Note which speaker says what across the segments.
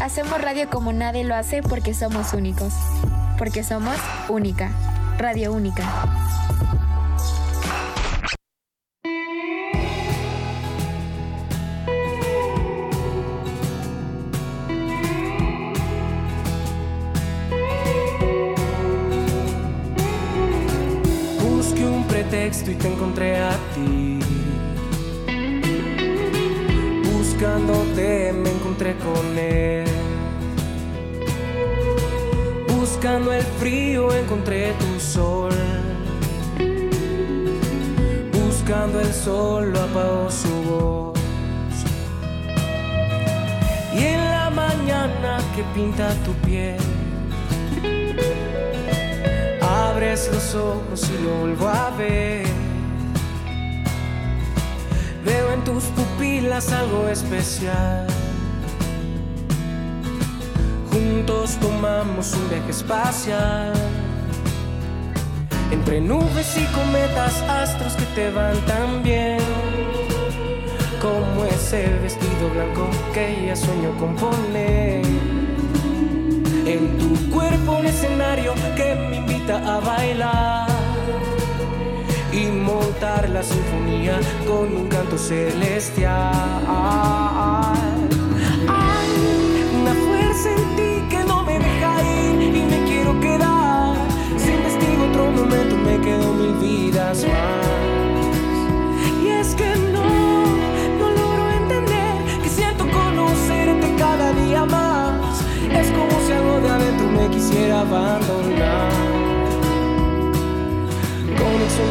Speaker 1: Hacemos radio como nadie lo hace porque somos únicos. Porque somos única. Radio única.
Speaker 2: Busqué un pretexto y te encontré a ti. Buscándote me encontré con él. Buscando el frío encontré tu sol. Buscando el sol lo apagó su voz. Y en la mañana que pinta tu piel. Abres los ojos y lo vuelvo a ver. Tus pupilas algo especial. Juntos tomamos un viaje espacial. Entre nubes y cometas, astros que te van tan bien. Como ese vestido blanco que ella sueño con poner. En tu cuerpo un escenario que me invita a bailar y montar la sinfonía con un canto celestial. Hay una fuerza en ti que no me deja ir y me quiero quedar. Si investigo otro momento me quedo mil vidas más. Y es que no, no logro entender que siento conocerte cada día más. Es como si algo de adentro me quisiera abandonar.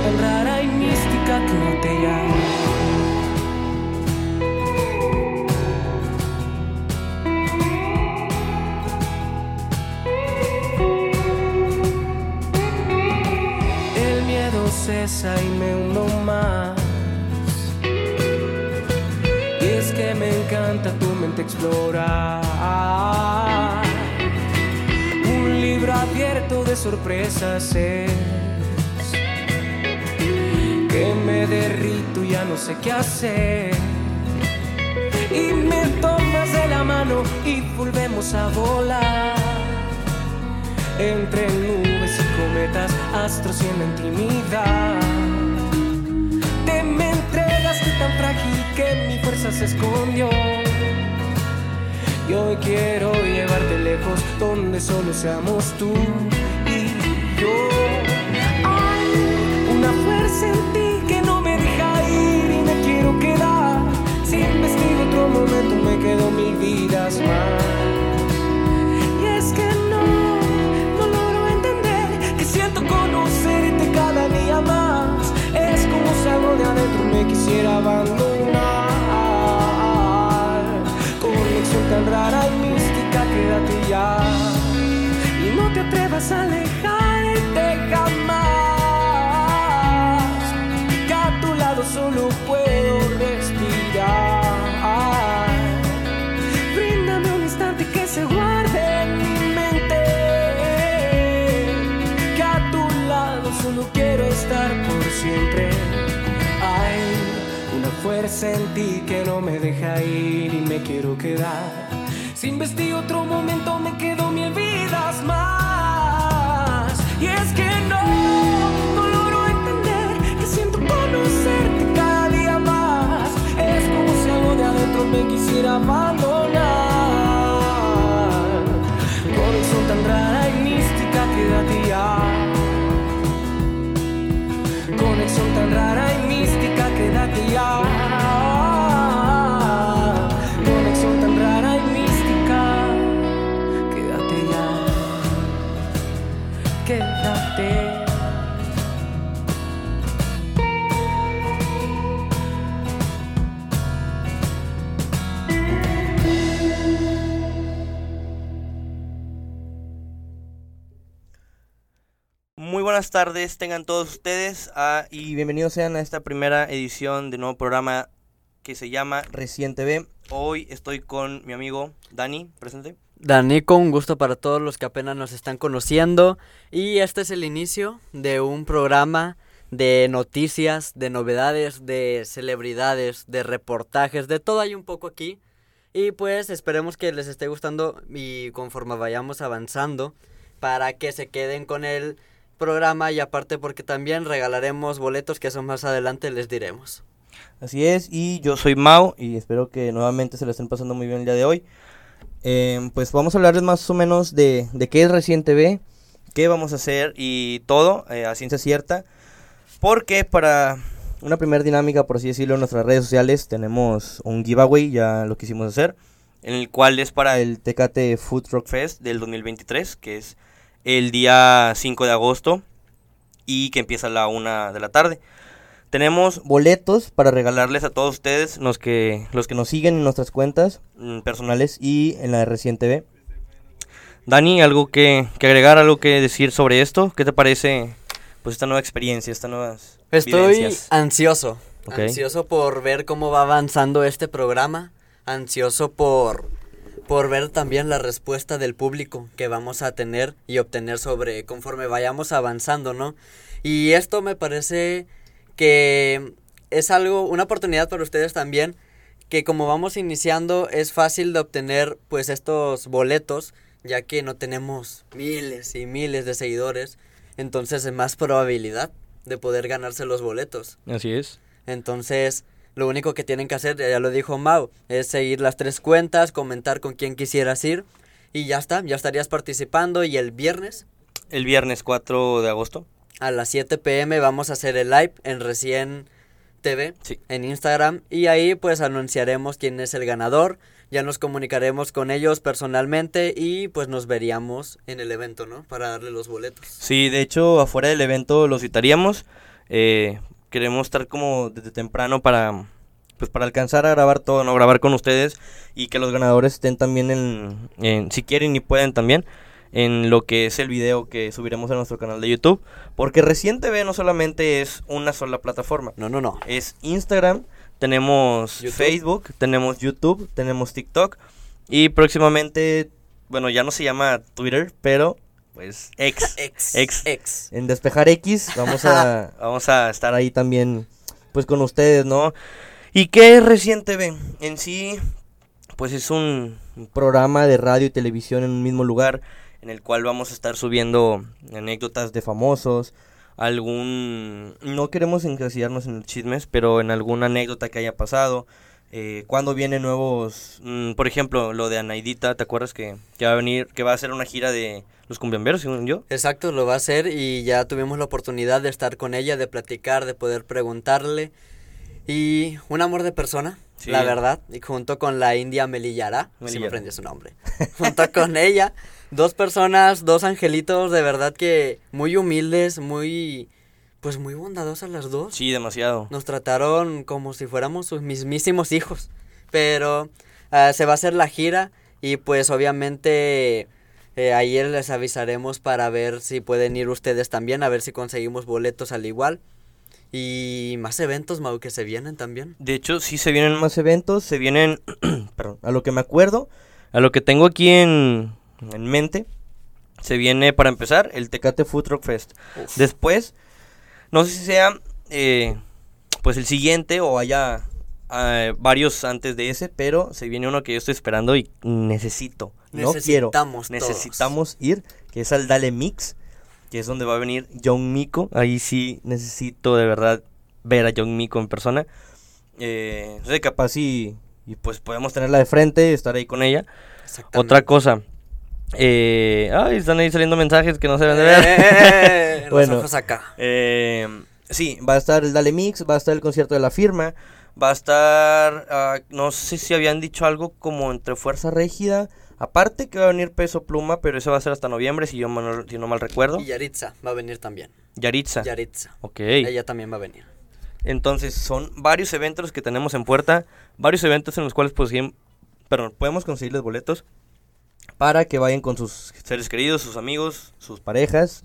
Speaker 2: Tan rara y mística que no te llama. El miedo cesa y me hundo más. Y es que me encanta tu mente explorar. Un libro abierto de sorpresas es me derrito ya no sé qué hacer. Y me tomas de la mano y volvemos a volar. Entre nubes y cometas, astros y en intimidad. Te me entregaste tan frágil que mi fuerza se escondió. Y hoy quiero llevarte lejos donde solo seamos tú y yo. Hay una fuerza en ti quedo mil vidas más. Y es que no, no logro entender que siento conocerte cada día más. Es como si algo de adentro me quisiera abandonar. Conexión tan rara y mística, quédate ya. Y no te atrevas a alejarte Hay una fuerza en ti que no me deja ir y me quiero quedar. Si investigo otro momento me quedo mil vidas más. Y es que no, no logro entender que siento conocerte cada día más. Es como si algo de adentro me quisiera abandonar. Conexión tan rara y mística, quédate ya.
Speaker 3: Buenas tardes, tengan todos ustedes ah, y bienvenidos sean a esta primera edición del nuevo programa que se llama Recién TV. Hoy estoy con mi amigo Dani, presente.
Speaker 4: Danico, un gusto para todos los que apenas nos están conociendo y este es el inicio de un programa de noticias, de novedades, de celebridades, de reportajes, de todo hay un poco aquí. Y pues esperemos que les esté gustando y conforme vayamos avanzando para que se queden con el programa y aparte porque también regalaremos boletos que eso más adelante les diremos.
Speaker 3: Así es, y yo soy Mau y espero que nuevamente se lo estén pasando muy bien el día de hoy. Em, pues vamos a hablarles más o menos de, qué es Recién TV, qué vamos a hacer y todo eh, a ciencia cierta. Porque para una primera dinámica, por así decirlo, en nuestras redes sociales tenemos un giveaway, ya lo quisimos hacer, en el cual es para el Tecate Food Rock Fest del 2023, que es el día 5 de agosto y que empieza a la 1 de la tarde. Tenemos boletos para regalarles a todos ustedes, los que, los que nos siguen en nuestras cuentas mm, personales y en la de Recién TV. Dani, ¿algo que, que agregar, algo que decir sobre esto? ¿Qué te parece pues esta nueva experiencia, estas nuevas
Speaker 4: Estoy
Speaker 3: vivencias?
Speaker 4: ansioso, ansioso por ver cómo va avanzando este programa, ansioso por por ver también la respuesta del público que vamos a tener y obtener sobre conforme vayamos avanzando, ¿no? Y esto me parece que es algo, una oportunidad para ustedes también, que como vamos iniciando es fácil de obtener pues estos boletos, ya que no tenemos miles y miles de seguidores, entonces es más probabilidad de poder ganarse los boletos.
Speaker 3: Así es.
Speaker 4: Entonces, lo único que tienen que hacer, ya lo dijo Mau, es seguir las tres cuentas, comentar con quién quisieras ir y ya está, ya estarías participando y el viernes
Speaker 3: El viernes 4 de agosto.
Speaker 4: a las 7 pm vamos a hacer el live en Recién TV
Speaker 3: Sí.
Speaker 4: en Instagram y ahí pues anunciaremos quién es el ganador, ya nos comunicaremos con ellos personalmente y pues nos veríamos en el evento, ¿no? Para darle los boletos.
Speaker 3: Sí, de hecho, afuera del evento los citaríamos. Eh, queremos estar como desde temprano para pues para alcanzar a grabar todo, no grabar con ustedes y que los ganadores estén también en, en- si quieren y pueden también en lo que es el video que subiremos a nuestro canal de YouTube, porque Recién TV no solamente es una sola plataforma,
Speaker 4: No, no, no.
Speaker 3: es Instagram, tenemos
Speaker 4: YouTube.
Speaker 3: Facebook, tenemos YouTube, tenemos TikTok y próximamente, bueno, ya no se llama Twitter, pero pues X.
Speaker 4: Ex.
Speaker 3: Ex.
Speaker 4: Ex.
Speaker 3: En Despejar X vamos a, vamos a estar ahí también pues con ustedes, ¿no? ¿Y qué es Recién TV? En sí, pues es un programa de radio y televisión en un mismo lugar en el cual vamos a estar subiendo anécdotas de famosos, algún... No queremos encasillarnos en chismes, pero en alguna anécdota que haya pasado. Eh, cuando vienen nuevos, mm, por ejemplo, lo de Anaidita, ¿te acuerdas que, que va a venir, que va a hacer una gira de los cumbiamberos, según yo?
Speaker 4: Exacto, lo va a hacer y ya tuvimos la oportunidad de estar con ella, de platicar, de poder preguntarle. Y un amor de persona,
Speaker 3: Sí.
Speaker 4: la verdad. Y junto con la india Melillara, si me
Speaker 3: Melillara.
Speaker 4: aprendí su nombre. junto con ella, dos personas, dos angelitos, de verdad que muy humildes, muy, pues muy bondadosas las dos.
Speaker 3: Sí, demasiado.
Speaker 4: Nos trataron como si fuéramos sus mismísimos hijos. Pero ah, se va a hacer la gira y pues obviamente eh, ayer les avisaremos para ver si pueden ir ustedes también, a ver si conseguimos boletos al igual. Y más eventos, Mau, que se vienen también.
Speaker 3: De hecho, sí se vienen más eventos, se vienen, perdón, a lo que me acuerdo, a lo que tengo aquí en, en mente, se viene para empezar el Tecate Food Rock Fest.
Speaker 4: Uf.
Speaker 3: Después, no sé si sea eh, pues el siguiente o haya eh, varios antes de ese, pero se viene uno que yo estoy esperando y necesito, no quiero,
Speaker 4: Necesitamos todos.
Speaker 3: necesitamos ir, que es al Dale Mix, que es donde va a venir John Miko. Ahí sí necesito de verdad ver a John Miko en persona. Eh, capaz y, y pues podemos tenerla de frente, estar ahí con ella. Otra cosa. Eh, ay, están ahí saliendo mensajes que no se deben de ver.
Speaker 4: Eh, los
Speaker 3: Bueno.
Speaker 4: ojos acá.
Speaker 3: Eh, sí, va a estar el Dale Mix, va a estar el concierto de la firma, va a estar, ah, no sé si habían dicho algo como entre Fuerza Régida, aparte que va a venir Peso Pluma, pero eso va a ser hasta noviembre, si yo mal- si no mal recuerdo.
Speaker 4: Y Yaritza va a venir también.
Speaker 3: Yaritza.
Speaker 4: Yaritza.
Speaker 3: Ok.
Speaker 4: Ella también va a venir.
Speaker 3: Entonces son varios eventos que tenemos en puerta, varios eventos en los cuales pues, perdón, podemos conseguirles boletos para que vayan con sus seres queridos, sus amigos, sus parejas,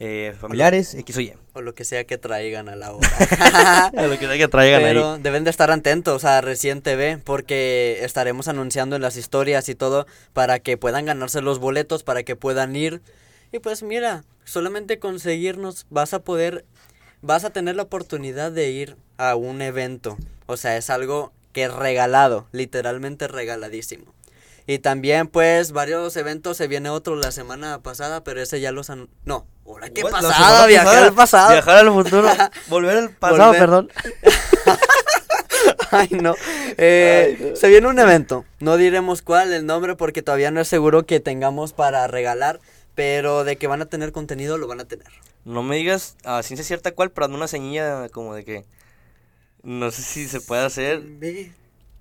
Speaker 3: eh, familiares, X o Y.
Speaker 4: O lo que sea que traigan a la hora.
Speaker 3: A lo que sea que traigan
Speaker 4: Pero
Speaker 3: ahí.
Speaker 4: deben de estar atentos a Recién TV porque estaremos anunciando en las historias y todo para que puedan ganarse los boletos, para que puedan ir. Y pues mira, solamente conseguirnos vas a poder, vas a tener la oportunidad de ir a un evento. O sea, es algo que regalado, literalmente regaladísimo. Y también, pues, varios eventos. Se viene otro la semana pasada, pero ese ya los han... No, ahora qué pasada, viajar al pasado.
Speaker 3: Viajar al futuro. Volver al pasado,
Speaker 4: Volver.
Speaker 3: perdón.
Speaker 4: Ay, no. Eh, Se viene un evento. No diremos cuál, el nombre, porque todavía no es seguro que tengamos para regalar. Pero de que van a tener contenido, lo van a tener.
Speaker 3: No me digas a ciencia cierta cuál, pero hazme una señilla como de que. No sé si se puede hacer.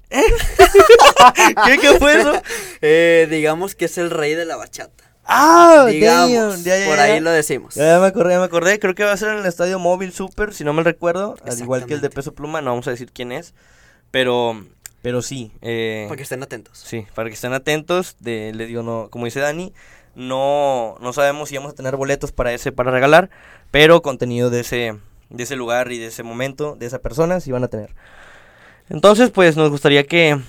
Speaker 3: ¿Qué, qué fue eso?
Speaker 4: Eh, digamos que es el rey de la bachata.
Speaker 3: Ah,
Speaker 4: Digamos,
Speaker 3: ya, ya,
Speaker 4: por
Speaker 3: ya.
Speaker 4: ahí lo decimos.
Speaker 3: Ya, me acordé, ya me acordé. Creo que va a ser en el estadio móvil Super, si no me recuerdo. Al igual que el de. Peso Pluma, no vamos a decir quién es. Pero, pero sí. Eh,
Speaker 4: Para que estén atentos.
Speaker 3: Sí, para que estén atentos. De, le digo, no, como dice Dani, no, no sabemos si vamos a tener boletos para ese, para regalar. Pero contenido de ese, de ese lugar y de ese momento, de esa persona, sí van a tener. Entonces, pues nos gustaría que,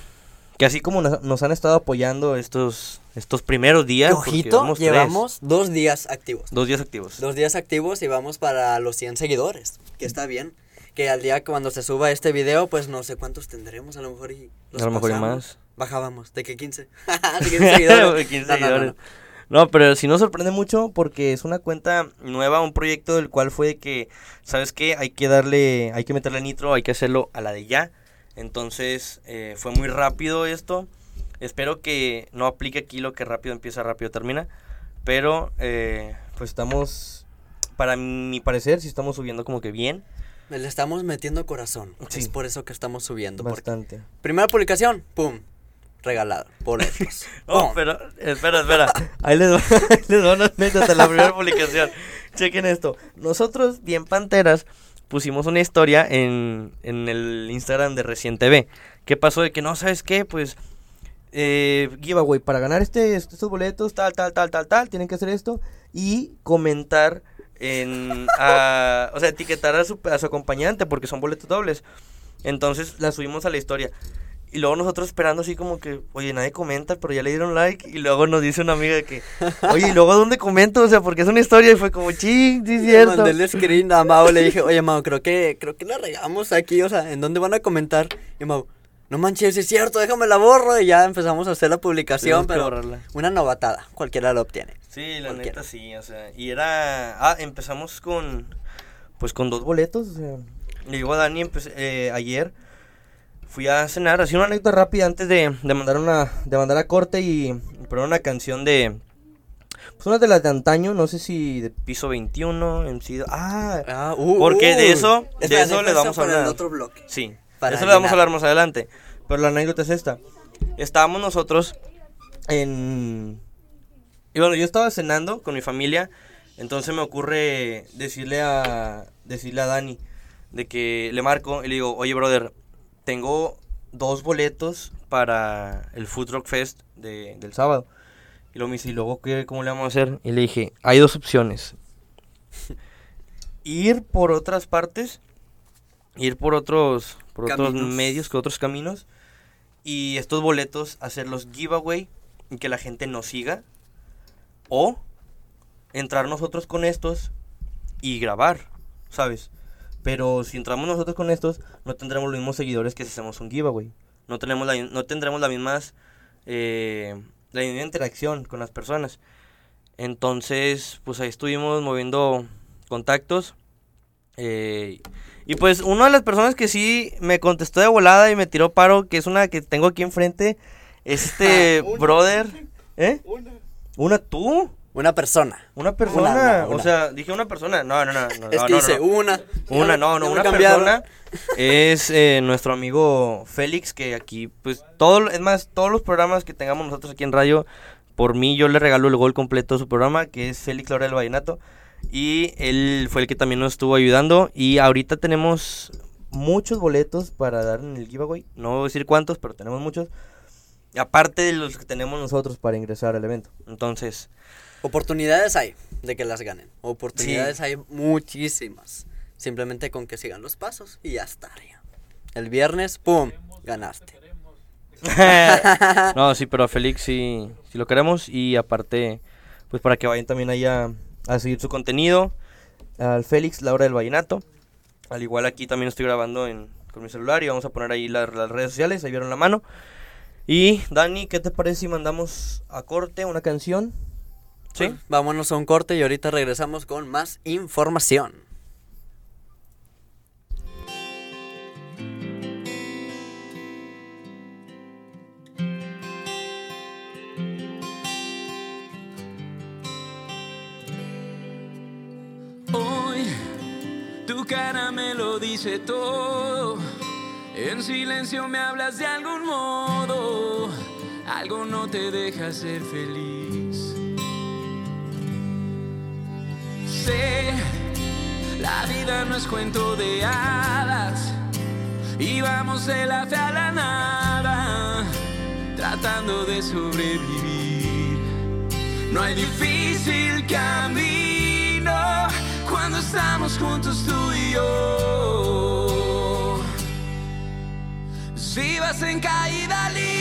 Speaker 3: que así como nos, nos han estado apoyando estos, estos primeros días.
Speaker 4: Ojito,
Speaker 3: tres,
Speaker 4: llevamos dos días activos.
Speaker 3: dos días activos.
Speaker 4: Dos días activos y vamos para los 100 seguidores. Que está bien. Que al día que cuando se suba este video, pues no sé cuántos tendremos, a lo mejor y los
Speaker 3: A lo mejor y más.
Speaker 4: Bajábamos. ¿De qué 15? ¿De 15 seguidores?
Speaker 3: 15
Speaker 4: No,
Speaker 3: seguidores.
Speaker 4: no.
Speaker 3: No, pero sí nos sorprende mucho porque es una cuenta nueva, un proyecto del cual fue que, ¿sabes qué? Hay que darle, hay que meterle nitro, hay que hacerlo a la de ya. Entonces, eh, fue muy rápido esto. Espero que no aplique aquí lo que rápido empieza, rápido termina. Pero, eh, pues estamos, para mi parecer, sí estamos subiendo como que bien.
Speaker 4: Le estamos metiendo corazón.
Speaker 3: Sí.
Speaker 4: Es por eso que estamos subiendo.
Speaker 3: Bastante.
Speaker 4: Primera publicación, pum. Regalado. Boletos.
Speaker 3: No,
Speaker 4: Pum.
Speaker 3: pero, espera, espera. Ahí les va, ahí les va una anécdota, la primera publicación. Chequen esto. Nosotros, bien panteras, pusimos una historia en, en el Instagram de Recién TV. ¿Qué pasó? De que no, ¿sabes qué? Pues, eh, giveaway, para ganar este, estos boletos, tal, tal, tal, tal, tal, tienen que hacer esto y comentar en, o sea, etiquetar a su, a su acompañante porque son boletos dobles. Entonces la subimos a la historia. Y luego nosotros esperando así como que, oye, nadie comenta, pero ya le dieron like. Y luego nos dice una amiga que, oye, ¿y luego dónde comento? O sea, porque es una historia y fue como, ching, sí es
Speaker 4: Le
Speaker 3: cierto.
Speaker 4: mandé el screen a Mau, le dije, oye Mau, creo que, creo que la regamos aquí, o sea, ¿en dónde van a comentar? Y Mau, no manches, es cierto, déjame la borro. Y ya empezamos a hacer la publicación, pero
Speaker 3: borrarla.
Speaker 4: una novatada, cualquiera lo obtiene.
Speaker 3: Sí, la
Speaker 4: Cualquiera.
Speaker 3: neta sí, o sea, y era, ah, empezamos con, pues con dos boletos, o sea, le digo a Dani, empecé, eh, ayer fui a cenar, así una anécdota rápida antes de, de mandar una, de mandar a corte y, y poner una canción de, pues una de las de antaño, no sé si de piso 21, en ah,
Speaker 4: Ah, uh,
Speaker 3: Porque de
Speaker 4: uh.
Speaker 3: eso- de eso les vamos a
Speaker 4: para el
Speaker 3: hablar.
Speaker 4: otro bloque.
Speaker 3: Sí,
Speaker 4: Para
Speaker 3: eso le vamos a hablar más adelante. Pero la anécdota es esta. Estábamos nosotros en... Y bueno, yo estaba cenando con mi familia, entonces me ocurre decirle a decirle a Dani de que le marco y le digo, "Oye, brother, tengo dos boletos para el Food Rock Fest de- del sábado." Y luego me dice, "¿Y luego qué cómo le vamos a hacer?" Y le dije, "Hay dos opciones. Ir por otras partes, ir por otros por otros medios, que otros caminos y estos boletos hacerlos giveaway y que la gente nos siga o entrar nosotros con estos y grabar, ¿sabes? Pero si entramos nosotros con estos, no tendremos los mismos seguidores que si hacemos un giveaway. No, tenemos la, no tendremos las mismas, eh, la misma interacción con las personas. Entonces, pues ahí estuvimos moviendo contactos. eh, y pues una de las personas que sí me contestó de volada y me tiró paro, que es una que tengo aquí enfrente, es este brother. ¿Eh? Una tú.
Speaker 4: Una persona.
Speaker 3: Una persona,
Speaker 4: Una, una,
Speaker 3: o sea, dije una persona, no, no, no, no,
Speaker 4: es
Speaker 3: no,
Speaker 4: que
Speaker 3: no,
Speaker 4: dice
Speaker 3: no.
Speaker 4: una.
Speaker 3: Una, no, no, una
Speaker 4: cambiaron.
Speaker 3: persona es eh, nuestro amigo Félix, que aquí, pues, todo, es más, todos los programas que tengamos nosotros aquí en radio, por mí yo le regalo el gol completo de su programa, que es Félix Laura del Vallenato, y él fue el que también nos estuvo ayudando, y ahorita tenemos muchos boletos para dar en el giveaway, no voy a decir cuántos, pero tenemos muchos, aparte de los que tenemos nosotros para ingresar al evento, entonces...
Speaker 4: Oportunidades hay de que las ganen. Oportunidades hay muchísimas. Simplemente con que sigan los pasos y ya estaría. El viernes, ¡pum! Ganaste.
Speaker 3: no, sí, pero a Félix sí, sí lo queremos y aparte, pues para que vayan también ahí a, seguir su contenido, al Félix, Laura del Vallenato, al igual aquí también estoy grabando en, con mi celular y vamos a poner ahí las, las redes sociales, ahí vieron la mano. Y Dani, ¿qué te parece si mandamos a corte una canción? ¿Sí?
Speaker 4: Pues, vámonos a un corte y ahorita regresamos con más información.
Speaker 5: Hoy tu cara me lo dice todo. En silencio me hablas de algún modo. Algo no te deja ser feliz. La vida no es cuento de hadas. Y vamos de la fe a la nada, tratando de sobrevivir. No hay difícil camino cuando estamos juntos tú y yo. Si vas en caída libre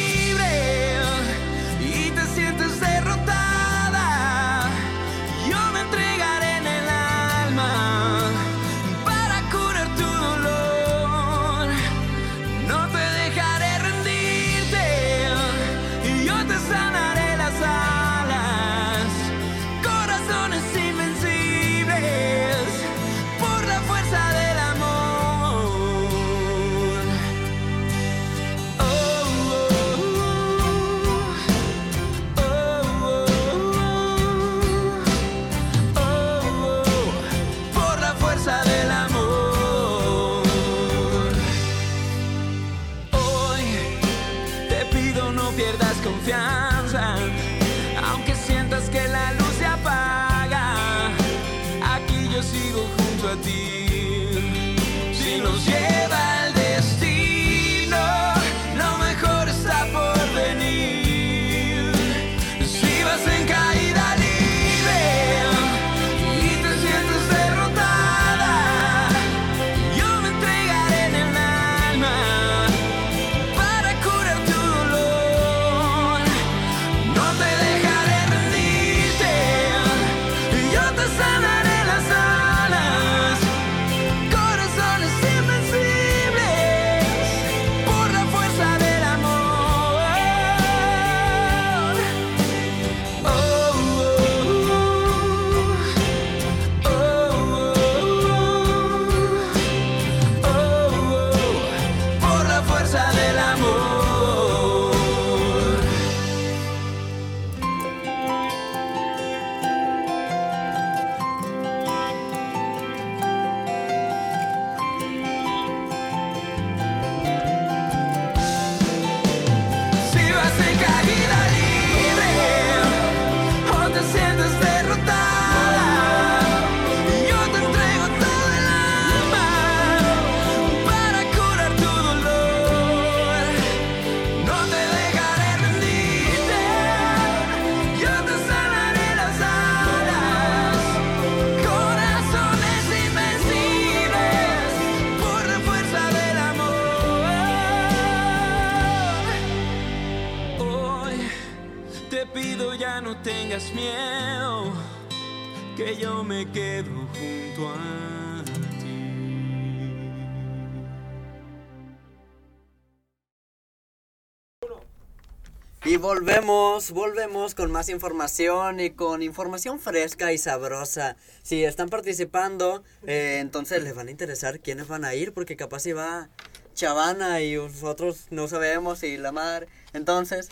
Speaker 4: volvemos, volvemos con más información y con información fresca y sabrosa. Si están participando, eh, entonces les van a interesar quiénes van a ir, porque capaz si va Chavana y nosotros no sabemos y la madre. Entonces,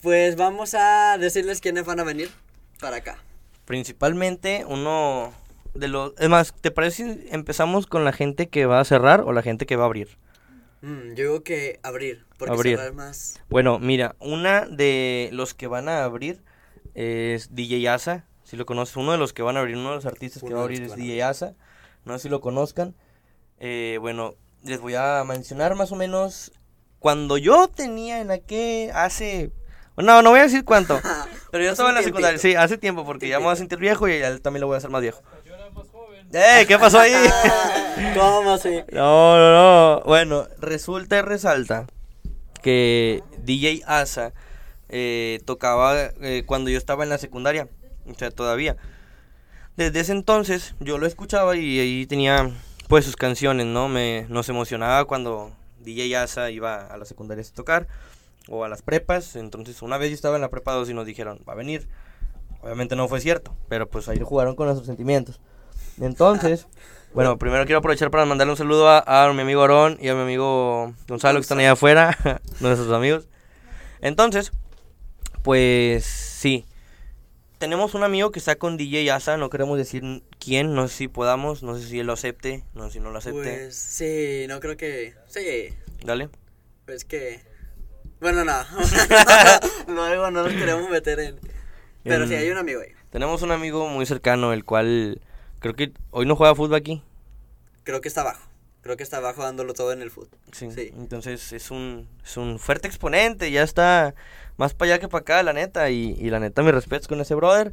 Speaker 4: pues vamos a decirles quiénes van a venir para acá.
Speaker 3: Principalmente uno de los... Es más, ¿te parece si empezamos con la gente que va a cerrar o la gente que va a abrir?
Speaker 4: Mm, yo digo que abrir, porque
Speaker 3: Abrir.
Speaker 4: cerrar más.
Speaker 3: Bueno, mira, una de los que van a abrir es DJ Asa, si lo conoces, uno de los que van a abrir, uno de los artistas que va a abrir es DJ Asa, no sé si lo conozcan. Eh, bueno, les voy a mencionar más o menos cuando yo tenía en aquel, hace, no, no voy a decir cuánto, pero yo estaba en la secundaria, sí, hace tiempo, porque ya me voy a sentir viejo y él también lo voy a hacer más viejo. ¡Eh! ¿Qué pasó ahí?
Speaker 4: ¿Cómo así?
Speaker 3: No, no, no. Bueno, resulta y resalta que DJ Asa eh, tocaba eh, cuando yo estaba en la secundaria. O sea, todavía. Desde ese entonces yo lo escuchaba y ahí tenía pues sus canciones, ¿no? Me, nos emocionaba cuando DJ Asa iba a las secundarias a tocar o a las prepas. Entonces, una vez yo estaba en la prepa 2 y nos dijeron, va a venir. Obviamente no fue cierto, pero pues ahí jugaron con nuestros sentimientos. Entonces, bueno, primero quiero aprovechar para mandarle un saludo a, a mi amigo Aarón y a mi amigo Gonzalo que están allá afuera, nuestros amigos. Entonces, pues sí. Tenemos un amigo que está con DJ Asa, no queremos decir quién, no sé si podamos, no sé si él lo acepte, no sé si no lo acepte.
Speaker 4: Pues sí, no creo que. Sí,
Speaker 3: Dale.
Speaker 4: pues que. Bueno, no. Luego no nos queremos meter en. Pero sí, hay un amigo ahí.
Speaker 3: Tenemos un amigo muy cercano, el cual creo que hoy no juega fútbol aquí.
Speaker 4: Creo que está abajo. Creo que está abajo dándolo todo en el fútbol.
Speaker 3: Sí.
Speaker 4: Sí.
Speaker 3: Entonces es un, es un fuerte exponente, ya está más para allá que para acá, la neta. Y, y la neta, mis respetos con ese brother.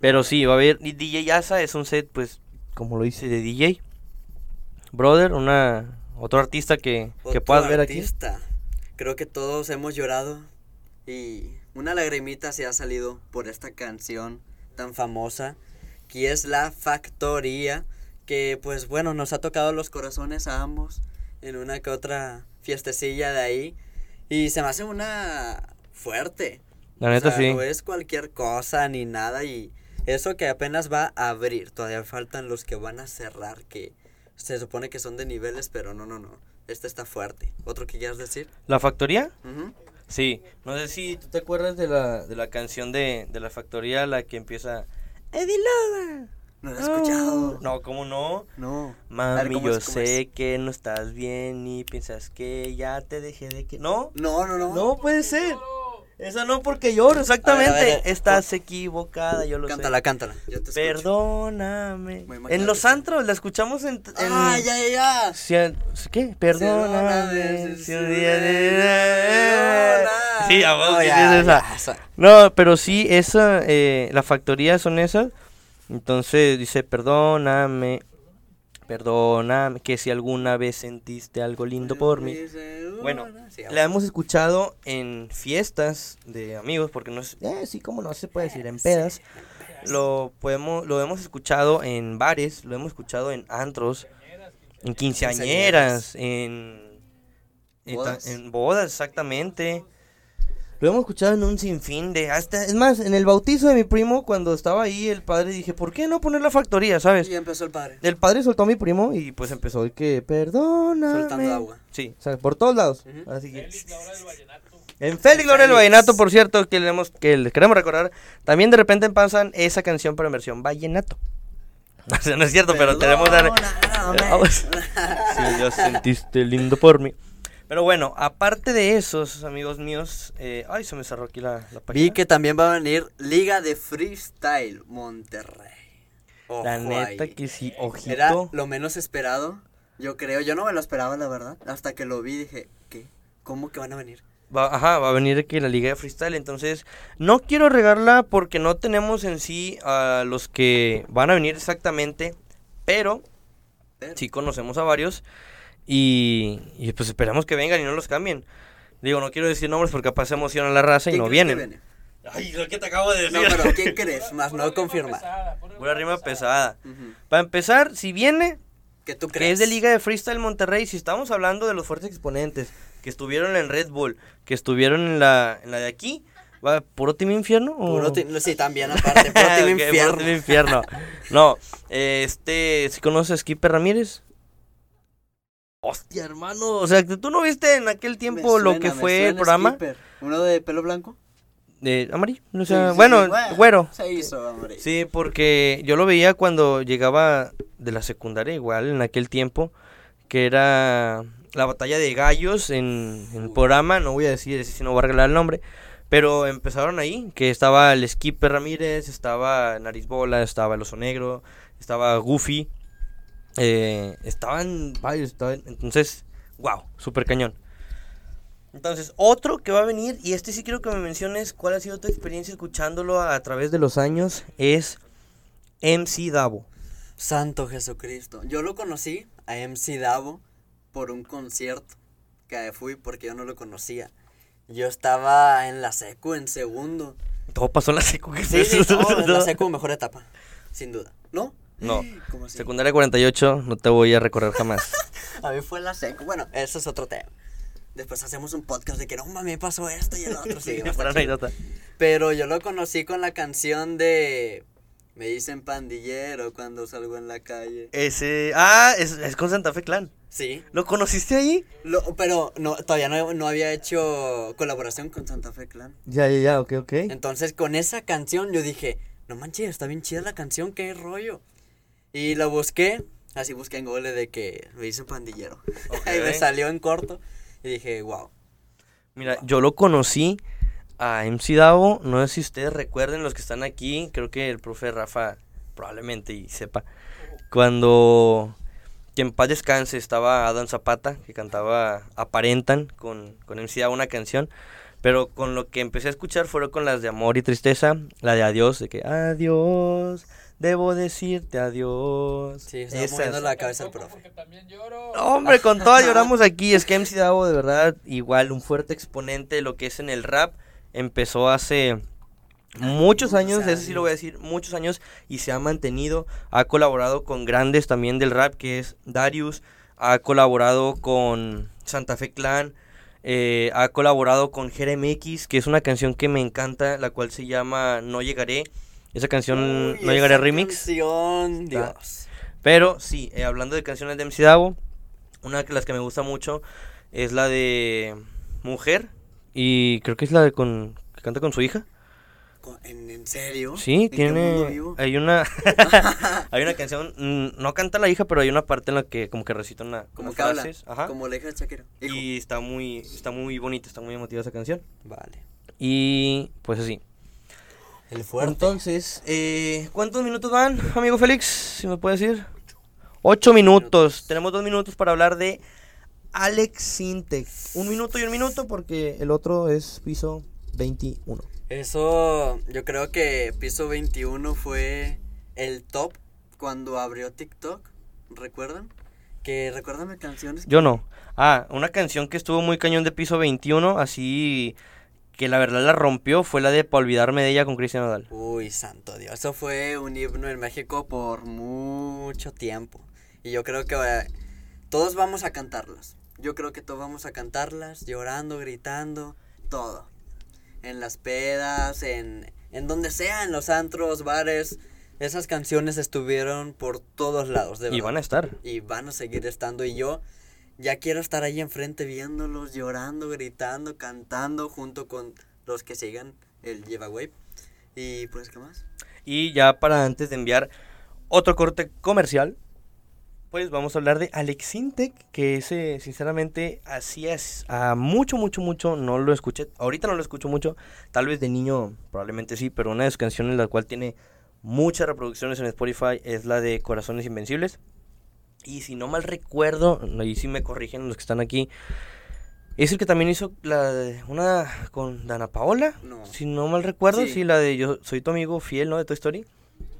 Speaker 3: Pero sí, va a haber. y DJ Yasa es un set, pues, como lo dice, de DJ. Brother, una otro artista que, que
Speaker 4: Otro
Speaker 3: puedas ver aquí.
Speaker 4: artista. Creo que todos hemos llorado y una lagrimita se ha salido por esta canción tan famosa que es La Factoría, que pues bueno, nos ha tocado los corazones a ambos en una que otra fiestecilla de ahí y se me hace una fuerte.
Speaker 3: La neta,
Speaker 4: O sea,
Speaker 3: sí.
Speaker 4: No es cualquier cosa ni nada y eso que apenas va a abrir, todavía faltan los que van a cerrar que se supone que son de niveles, pero no, no, no. Este está fuerte. ¿Otro que quieras decir?
Speaker 3: ¿La factoría? Sí. No sé si tú te acuerdas de la, de la canción de, de la factoría, la que empieza. Eddie Lover.
Speaker 4: No lo he escuchado.
Speaker 3: No, ¿cómo no?
Speaker 4: No. Ver,
Speaker 3: Mami,
Speaker 4: ¿cómo
Speaker 3: yo sé que no estás bien y piensas que ya te dejé de que... ¿No?
Speaker 4: No, no, no.
Speaker 3: No puede ser. Esa no porque lloro, exactamente.
Speaker 4: A ver, a ver,
Speaker 3: Estás equivocada, yo lo
Speaker 4: Cántala,
Speaker 3: sé.
Speaker 4: cántala. Escucho.
Speaker 3: Perdóname. En los antros la escuchamos en... en-
Speaker 4: Ah, ya, ya, ya.
Speaker 3: ¿Qué? Perdóname.
Speaker 4: Perdóname,
Speaker 3: si un día de-
Speaker 4: Perdóname.
Speaker 3: Sí, a vos
Speaker 4: No,
Speaker 3: sí
Speaker 4: ya,
Speaker 3: es esa.
Speaker 4: ya, esa.
Speaker 3: No, pero sí, esa, eh, la factoría son esas. Entonces dice, perdóname, perdóname, que si alguna vez sentiste algo lindo por mí. Bueno,
Speaker 4: Sí,
Speaker 3: la hemos escuchado en fiestas de amigos, porque no es, eh, sí, como no se puede decir, en pedas. Lo podemos, lo hemos escuchado en bares, lo hemos escuchado en antros, en quinceañeras, en en
Speaker 4: bodas,
Speaker 3: exactamente. Lo hemos escuchado en un sinfín de hasta es más, en el bautizo de mi primo cuando estaba ahí el padre dije, ¿por qué no poner la factoría, sabes?
Speaker 4: Y empezó el padre.
Speaker 3: El padre soltó a mi primo y pues empezó el que, perdóname.
Speaker 4: Soltando agua.
Speaker 3: Sí, o sea, por todos lados.
Speaker 4: Ujú.
Speaker 3: Así que... En Félix Laura del Vallenato, por cierto, que, le hemos- que les queremos recordar, también de repente pasan esa canción pero en versión vallenato. O sea, no es cierto, pero tenemos dar... Si ya sentiste lindo por mí. Pero bueno, aparte de esos, amigos míos, eh, ay, se me cerró aquí la, la página.
Speaker 4: Vi que también va a venir Liga de Freestyle Monterrey.
Speaker 3: La neta
Speaker 4: ahí.
Speaker 3: que sí, ojito.
Speaker 4: Era lo menos esperado. Yo creo, yo no me lo esperaba, la verdad. Hasta que lo vi dije, ¿qué? ¿Cómo que van a venir?
Speaker 3: Va, ajá, va a venir aquí la liga de freestyle, entonces no quiero regarla porque no tenemos en sí a los que van a venir exactamente, pero
Speaker 4: Pero-
Speaker 3: sí conocemos a varios y, y pues esperamos que vengan y no los cambien. Digo, no quiero decir nombres porque capaz se emociona la raza y
Speaker 4: ¿Quién
Speaker 3: no vienen.
Speaker 4: viene?
Speaker 3: Ay, lo que te acabo de
Speaker 4: No,
Speaker 3: decir.
Speaker 4: pero ¿quién crees? Más no confirmar.
Speaker 3: Una rima pesada. Para empezar, si viene,
Speaker 4: ¿Qué tú
Speaker 3: que
Speaker 4: crees?
Speaker 3: es de Liga de Freestyle Monterrey, si estamos hablando de los fuertes exponentes, que estuvieron en Red Bull, que estuvieron en la, en la de aquí, ¿va puro Team Infierno? o-
Speaker 4: Puro ti- sí, también aparte, puro Team
Speaker 3: puro
Speaker 4: Infierno.
Speaker 3: Team Infierno. No, eh, este, ¿si conoces a Skipper Ramírez? Hostia, hermano, o sea, tú no viste en aquel tiempo lo que fue el programa
Speaker 4: Skipper. ¿Uno de pelo blanco?
Speaker 3: de amarillo, o sea,
Speaker 4: sí,
Speaker 3: bueno,
Speaker 4: sí,
Speaker 3: güero.
Speaker 4: Se hizo, hombre.
Speaker 3: Sí, porque yo lo veía cuando llegaba de la secundaria igual en aquel tiempo, que era la batalla de gallos en, en el programa, no voy a decir si no voy a arreglar el nombre, pero empezaron ahí, que estaba el Skipper Ramírez, estaba Nariz Bola, estaba el Oso Negro, estaba Goofy, eh, estaban varios, estaban- entonces, wow, super cañón. Entonces, otro que va a venir, y este sí quiero que me menciones cuál ha sido tu experiencia escuchándolo a, a través de los años, es MC Davo.
Speaker 4: Santo Jesucristo. Yo lo conocí a MC Davo por un concierto que fui porque yo no lo conocía. Yo estaba en la secu en segundo.
Speaker 3: Todo pasó en la secu. ¿qué
Speaker 4: Sí, no, en la secu mejor etapa, sin duda. ¿No?
Speaker 3: No. Secundaria 48, no te voy a recorrer jamás.
Speaker 4: A mí fue la seco. Bueno, eso es otro tema. Después hacemos un podcast de que no mames, pasó esto y el otro. Sí. Pero yo lo conocí con la canción de. Me dicen pandillero cuando salgo en la calle.
Speaker 3: Ese. Ah, es, es con Santa Fe Clan.
Speaker 4: Sí.
Speaker 3: ¿Lo conociste ahí?
Speaker 4: Lo- pero no, todavía no, no había hecho colaboración con Santa Fe Clan.
Speaker 3: Ya, ya, ya, ok, ok.
Speaker 4: Entonces con esa canción yo dije, no manches, está bien chida la canción, qué rollo. Y la busqué, así busqué en Google de que me dicen pandillero.
Speaker 3: Ok.
Speaker 4: y me salió en corto. Y dije, wow.
Speaker 3: Mira, yo lo conocí a MC Davo. No sé si ustedes recuerden, los que están aquí. Creo que el profe Rafa probablemente y sepa. Cuando. Que en paz descanse estaba Adam Zapata, que cantaba Aparentan con, con MC Davo una canción. Pero con lo que empecé a escuchar fueron con las de amor y tristeza. La de adiós, de que adiós, debo decirte adiós.
Speaker 4: Sí, estaba
Speaker 3: Esas.
Speaker 4: moviendo la cabeza el profe.
Speaker 3: Hombre, con todas lloramos aquí. Es que MC Davo, de verdad, igual, un fuerte exponente de lo que es en el rap. Empezó hace muchos años, eso sí lo voy a decir, muchos años, y se ha mantenido. Ha colaborado con grandes también del rap, que es Darius. Ha colaborado con Santa Fe Clan. eh, ha colaborado con X, que es una canción que me encanta, la cual se llama No Llegaré. Esa canción
Speaker 4: Uy,
Speaker 3: No Llegaré
Speaker 4: esa
Speaker 3: Remix.
Speaker 4: canción, Dios.
Speaker 3: Pero sí, eh, hablando de canciones de MC Davo, una de las que me gusta mucho es la de Mujer. Y creo que es la de con que canta con su hija.
Speaker 4: ¿En, en serio?
Speaker 3: Sí,
Speaker 4: ¿En qué mundo
Speaker 3: tiene. Hay una. hay una canción. mm, No canta la hija, pero hay una parte en la que como que recita una,
Speaker 4: Como que habla.
Speaker 3: Ajá.
Speaker 4: como la hija de Shakira.
Speaker 3: Y está muy, está muy bonita, está muy emotiva esa canción.
Speaker 4: Vale.
Speaker 3: Y pues así.
Speaker 4: El fuerte.
Speaker 3: Entonces, eh, ¿cuántos minutos van, amigo Félix? Si me puede decir. Ocho minutos. Tenemos dos minutos para hablar de Alex Sintec. Un minuto y un minuto porque el otro es piso 21.
Speaker 4: Eso, yo creo que Piso 21 fue el top cuando abrió TikTok. ¿Recuerdan? Que recuérdame canciones.
Speaker 3: Yo no. Ah, una canción que estuvo muy cañón de piso 21, así que la verdad la rompió, fue la de Pa' olvidarme de ella con Cristian Nodal.
Speaker 4: Uy, santo Dios. Eso fue un himno en México por mucho tiempo. Y yo creo que eh, todos vamos a cantarlas. Yo creo que todos vamos a cantarlas, llorando, gritando, todo. En las pedas, en, en donde sea, en los antros, bares. Esas canciones estuvieron por todos lados, de
Speaker 3: Y van a estar.
Speaker 4: y van a seguir estando y yo ya quiero estar ahí enfrente viéndolos, llorando, gritando, cantando junto con los que sigan el giveaway. Y pues, ¿qué más?
Speaker 3: Y ya para antes de enviar otro corte comercial, pues vamos a hablar de Alex Intec, que ese sinceramente así es, a mucho, mucho, mucho no lo escuché. Ahorita no lo escucho mucho, tal vez de niño probablemente sí, pero una de sus canciones la cual tiene muchas reproducciones en Spotify es la de Corazones Invencibles. Y si no mal recuerdo, ahí sí me corrigen los que están aquí, es el que también hizo la de una con Dana Paola.
Speaker 4: No.
Speaker 3: Si no mal recuerdo,
Speaker 4: Sí.
Speaker 3: sí, la de Yo soy tu amigo fiel, ¿no? De Toy Story.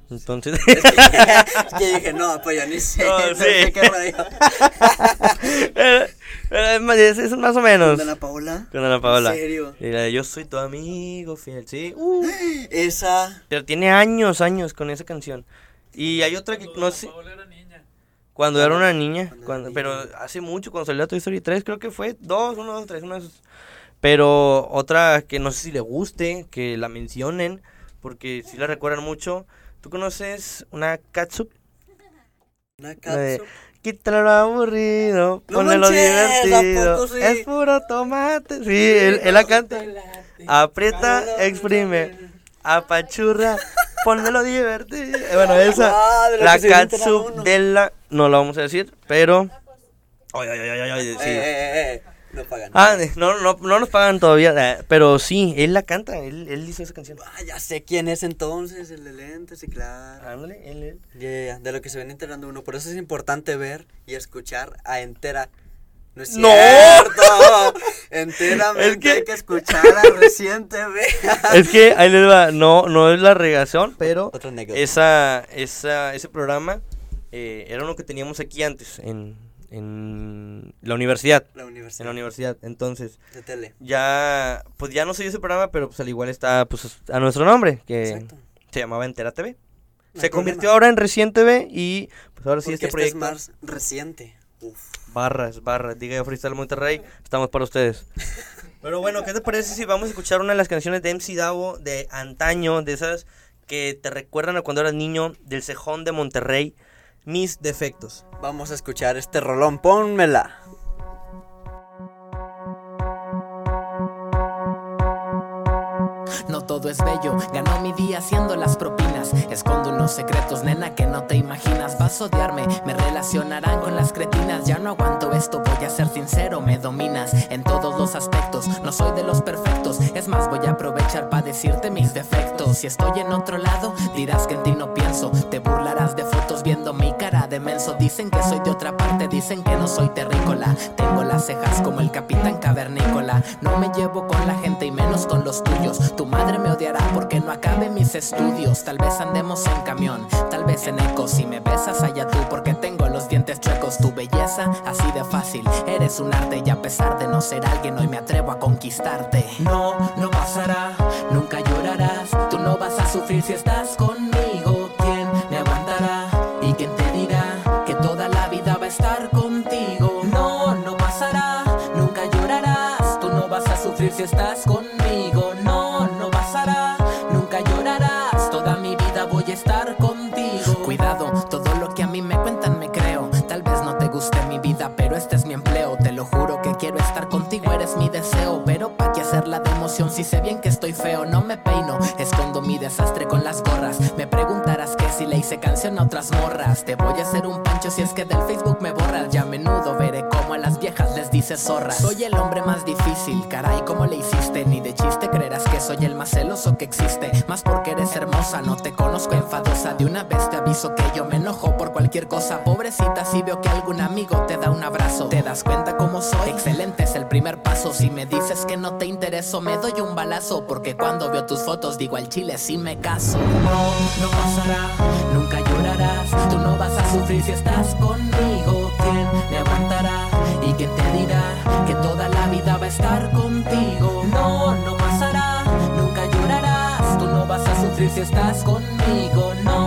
Speaker 3: Entonces,
Speaker 4: Es que, es que dije, no, pues yo ni sé,
Speaker 3: No,
Speaker 4: no
Speaker 3: sí.
Speaker 4: sé qué rollo.
Speaker 3: Eh, es, es más o menos.
Speaker 4: ¿Con Ana Paola?
Speaker 3: Con Ana Paola.
Speaker 4: ¿En serio?
Speaker 3: Y la de Yo soy tu amigo fiel, sí. Uh,
Speaker 4: Esa,
Speaker 3: pero tiene años, años con esa canción. Y hay otra que no sé. Cuando era una niña,
Speaker 4: Cuando
Speaker 3: pero hace mucho, cuando salió Toy Story 3, creo que fue 2, 1, 2, 3, una. Pero otra que no sé si le guste, que la mencionen, porque si la recuerdan mucho. ¿Tú conoces una Katsup?
Speaker 4: una catsup.
Speaker 3: Quítale lo aburrido,
Speaker 4: No
Speaker 3: ponle lo
Speaker 4: manches, ¿a
Speaker 3: divertido.
Speaker 4: sí?
Speaker 3: Es puro tomate. Sí, él, él la canta. Aprieta, exprime, apachurra, ponle lo divertido. Eh, Bueno, esa,
Speaker 4: lo
Speaker 3: la catsup de la, no la vamos a decir, pero... Ay, ay, ay, ay, ay, sí.
Speaker 4: Eh, eh, eh, no pagan.
Speaker 3: Ah, no, no, no nos pagan todavía, pero sí, él la canta, él, él hizo esa canción.
Speaker 4: Ah, ya sé quién es entonces, el de lentes, sí, claro.
Speaker 3: Ándale, él, él.
Speaker 4: Ya, de lo que se ven enterando uno. Por eso es importante ver y escuchar a entera. No es
Speaker 3: ¡No!
Speaker 4: cierto. Enteramente
Speaker 3: Es que-
Speaker 4: hay que escuchar a reciente
Speaker 3: Es que ahí les va, no, no es la regación, pero
Speaker 4: Otra
Speaker 3: esa, esa, ese programa eh, era uno que teníamos aquí antes, en, en la universidad.
Speaker 4: La universidad
Speaker 3: En la universidad. Entonces,
Speaker 4: de tele.
Speaker 3: ya, pues ya no soy ese programa, pero pues al igual está pues a nuestro nombre, que
Speaker 4: Exacto.
Speaker 3: se llamaba Entera TV. se convirtió
Speaker 4: problema.
Speaker 3: ahora en Reciente B y pues ahora sí
Speaker 4: Porque
Speaker 3: este
Speaker 4: este
Speaker 3: proyecto.
Speaker 4: es más reciente. Uf.
Speaker 3: Barras, barras, diga yo Freestyle Monterrey, estamos para ustedes. Pero bueno, ¿qué te parece si vamos a escuchar una de las canciones de MC Davo de antaño, de esas que te recuerdan a cuando eras niño, del cejón de Monterrey, Mis Defectos?
Speaker 4: Vamos a escuchar este rolón, pónmela.
Speaker 6: Todo es bello, ganó mi día haciendo las propinas. Escondo unos secretos, nena, que no te imaginas. Vas a odiarme, me relacionarán con las cretinas. Ya no aguanto esto, voy a ser sincero, me dominas en todos los aspectos. No soy de los perfectos, es más, voy a aprovechar para decirte mis defectos. Si estoy en otro lado, dirás que en ti no pienso. Te burlarás de fotos viendo mi cara de menso. Dicen que soy de otra parte, dicen que no soy terrícola. Tengo las cejas como el capitán cavernícola. No me llevo con la gente y menos con los tuyos. Tu madre me odiará porque no acabe mis estudios. Tal vez andemos en camión, tal vez en eco. Si me besas allá tú porque tengo los dientes chuecos. Tu belleza, así de fácil. Eres un arte y a pesar de no ser alguien, hoy me atrevo a conquistarte. No, no pasará, nunca llorarás. Tú no vas a sufrir si estás conmigo. ¿Quién me aguantará? ¿Y quién te dirá que toda la vida va a estar contigo? No, no pasará, nunca llorarás. Tú no vas a sufrir si estás conmigo. Hacerla de emoción si sé bien que estoy feo. No me peino, escondo mi desastre con las gorras. Me preguntarás que si le hice canción a otras morras. Te voy a hacer un pancho si es que del Facebook me borras. Ya menudo veré cómo las viejas les dices zorras. Soy el hombre más difícil, caray, ¿cómo le hiciste? Ni de chiste creerás que soy el más celoso que existe. Más porque eres hermosa, no te conozco enfadosa. De una vez te aviso que yo me enojo por cualquier cosa. Pobrecita, si veo que algún amigo te da un abrazo. ¿Te das cuenta cómo soy? Excelente es el primer paso. Si me dices que no te intereso, me doy un balazo. Porque cuando veo tus fotos, digo al chile sí me caso. No, no pasará, nunca llorarás. Tú no vas a sufrir si estás conmigo. ¿Quién me aguantará? ¿Y quién te dirá que toda la vida va a estar contigo? No, no pasará, nunca llorarás. Tú no vas a sufrir si estás conmigo. No,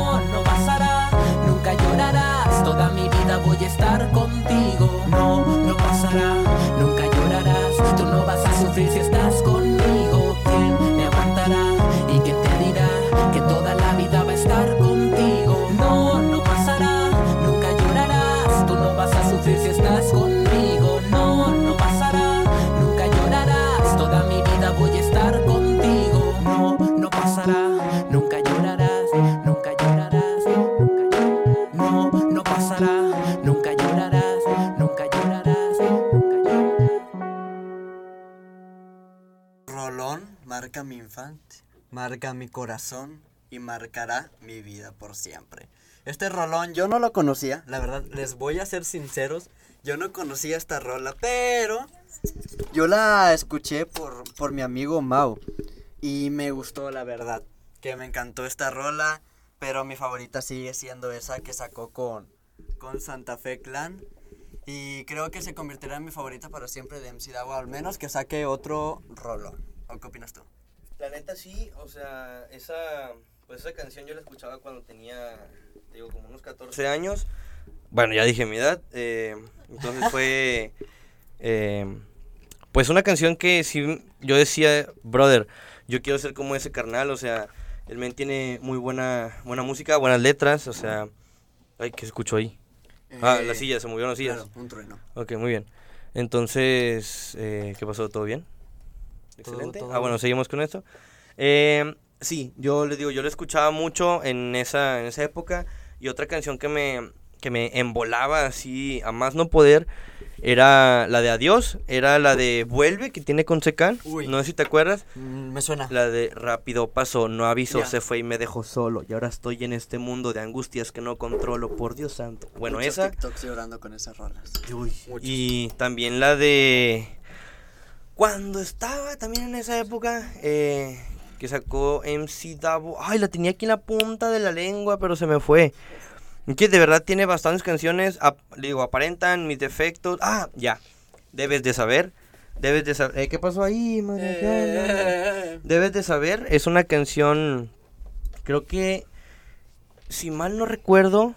Speaker 4: marca mi corazón y marcará mi vida por siempre. Este rolón yo no lo conocía, la verdad, les voy a ser sinceros, yo no conocía esta rola, pero yo la escuché por, por mi amigo Mau y me gustó la verdad, que me encantó esta rola, pero mi favorita sigue siendo esa que sacó con, con Santa Fe Clan. Y creo que se convertirá en mi favorita para siempre de MC al menos que saque otro rolón. ¿O qué opinas tú?
Speaker 3: La neta sí, o sea, esa, pues esa canción yo la escuchaba cuando tenía, te digo, como unos 14 años. Bueno, ya dije mi edad. eh, entonces fue, eh, pues una canción que sí, yo decía, brother, yo quiero ser como ese carnal, o sea, el men tiene muy buena, buena música, buenas letras, o sea, ay, ¿qué escucho ahí? Ah,
Speaker 4: Eh,
Speaker 3: las sillas, se movieron las sillas.
Speaker 4: Claro, un trueno.
Speaker 3: Ok, muy bien. Entonces, eh, ¿qué pasó? ¿Todo bien?
Speaker 4: Todo-
Speaker 3: Excelente.
Speaker 4: todo
Speaker 3: ah, bueno, seguimos con esto. Eh, sí, yo les digo, yo lo escuchaba mucho en esa, en esa época. Y otra canción que me, que me embolaba así a más no poder era la de Adiós, era la de Vuelve, que tiene con Secan. No sé si te acuerdas.
Speaker 4: Mm, me suena.
Speaker 3: La de Rápido pasó, no aviso,
Speaker 4: Ya.
Speaker 3: se fue y me dejó solo. Y ahora estoy en este mundo de angustias que no controlo, por Dios santo. Bueno,
Speaker 4: Muchos
Speaker 3: esa.
Speaker 4: TikToks llorando con esas rolas.
Speaker 3: Uy, y también la de cuando estaba también en esa época eh, que sacó MC Davo. Ay, la tenía aquí en la punta de la lengua, pero se me fue. Que de verdad tiene bastantes canciones. ap- le digo, aparentan mis defectos. Ah, ya. Debes de saber. Debes de saber. Eh, ¿Qué pasó ahí, madre?
Speaker 4: Eh,
Speaker 3: Debes de saber. Es una canción. Creo que si mal no recuerdo,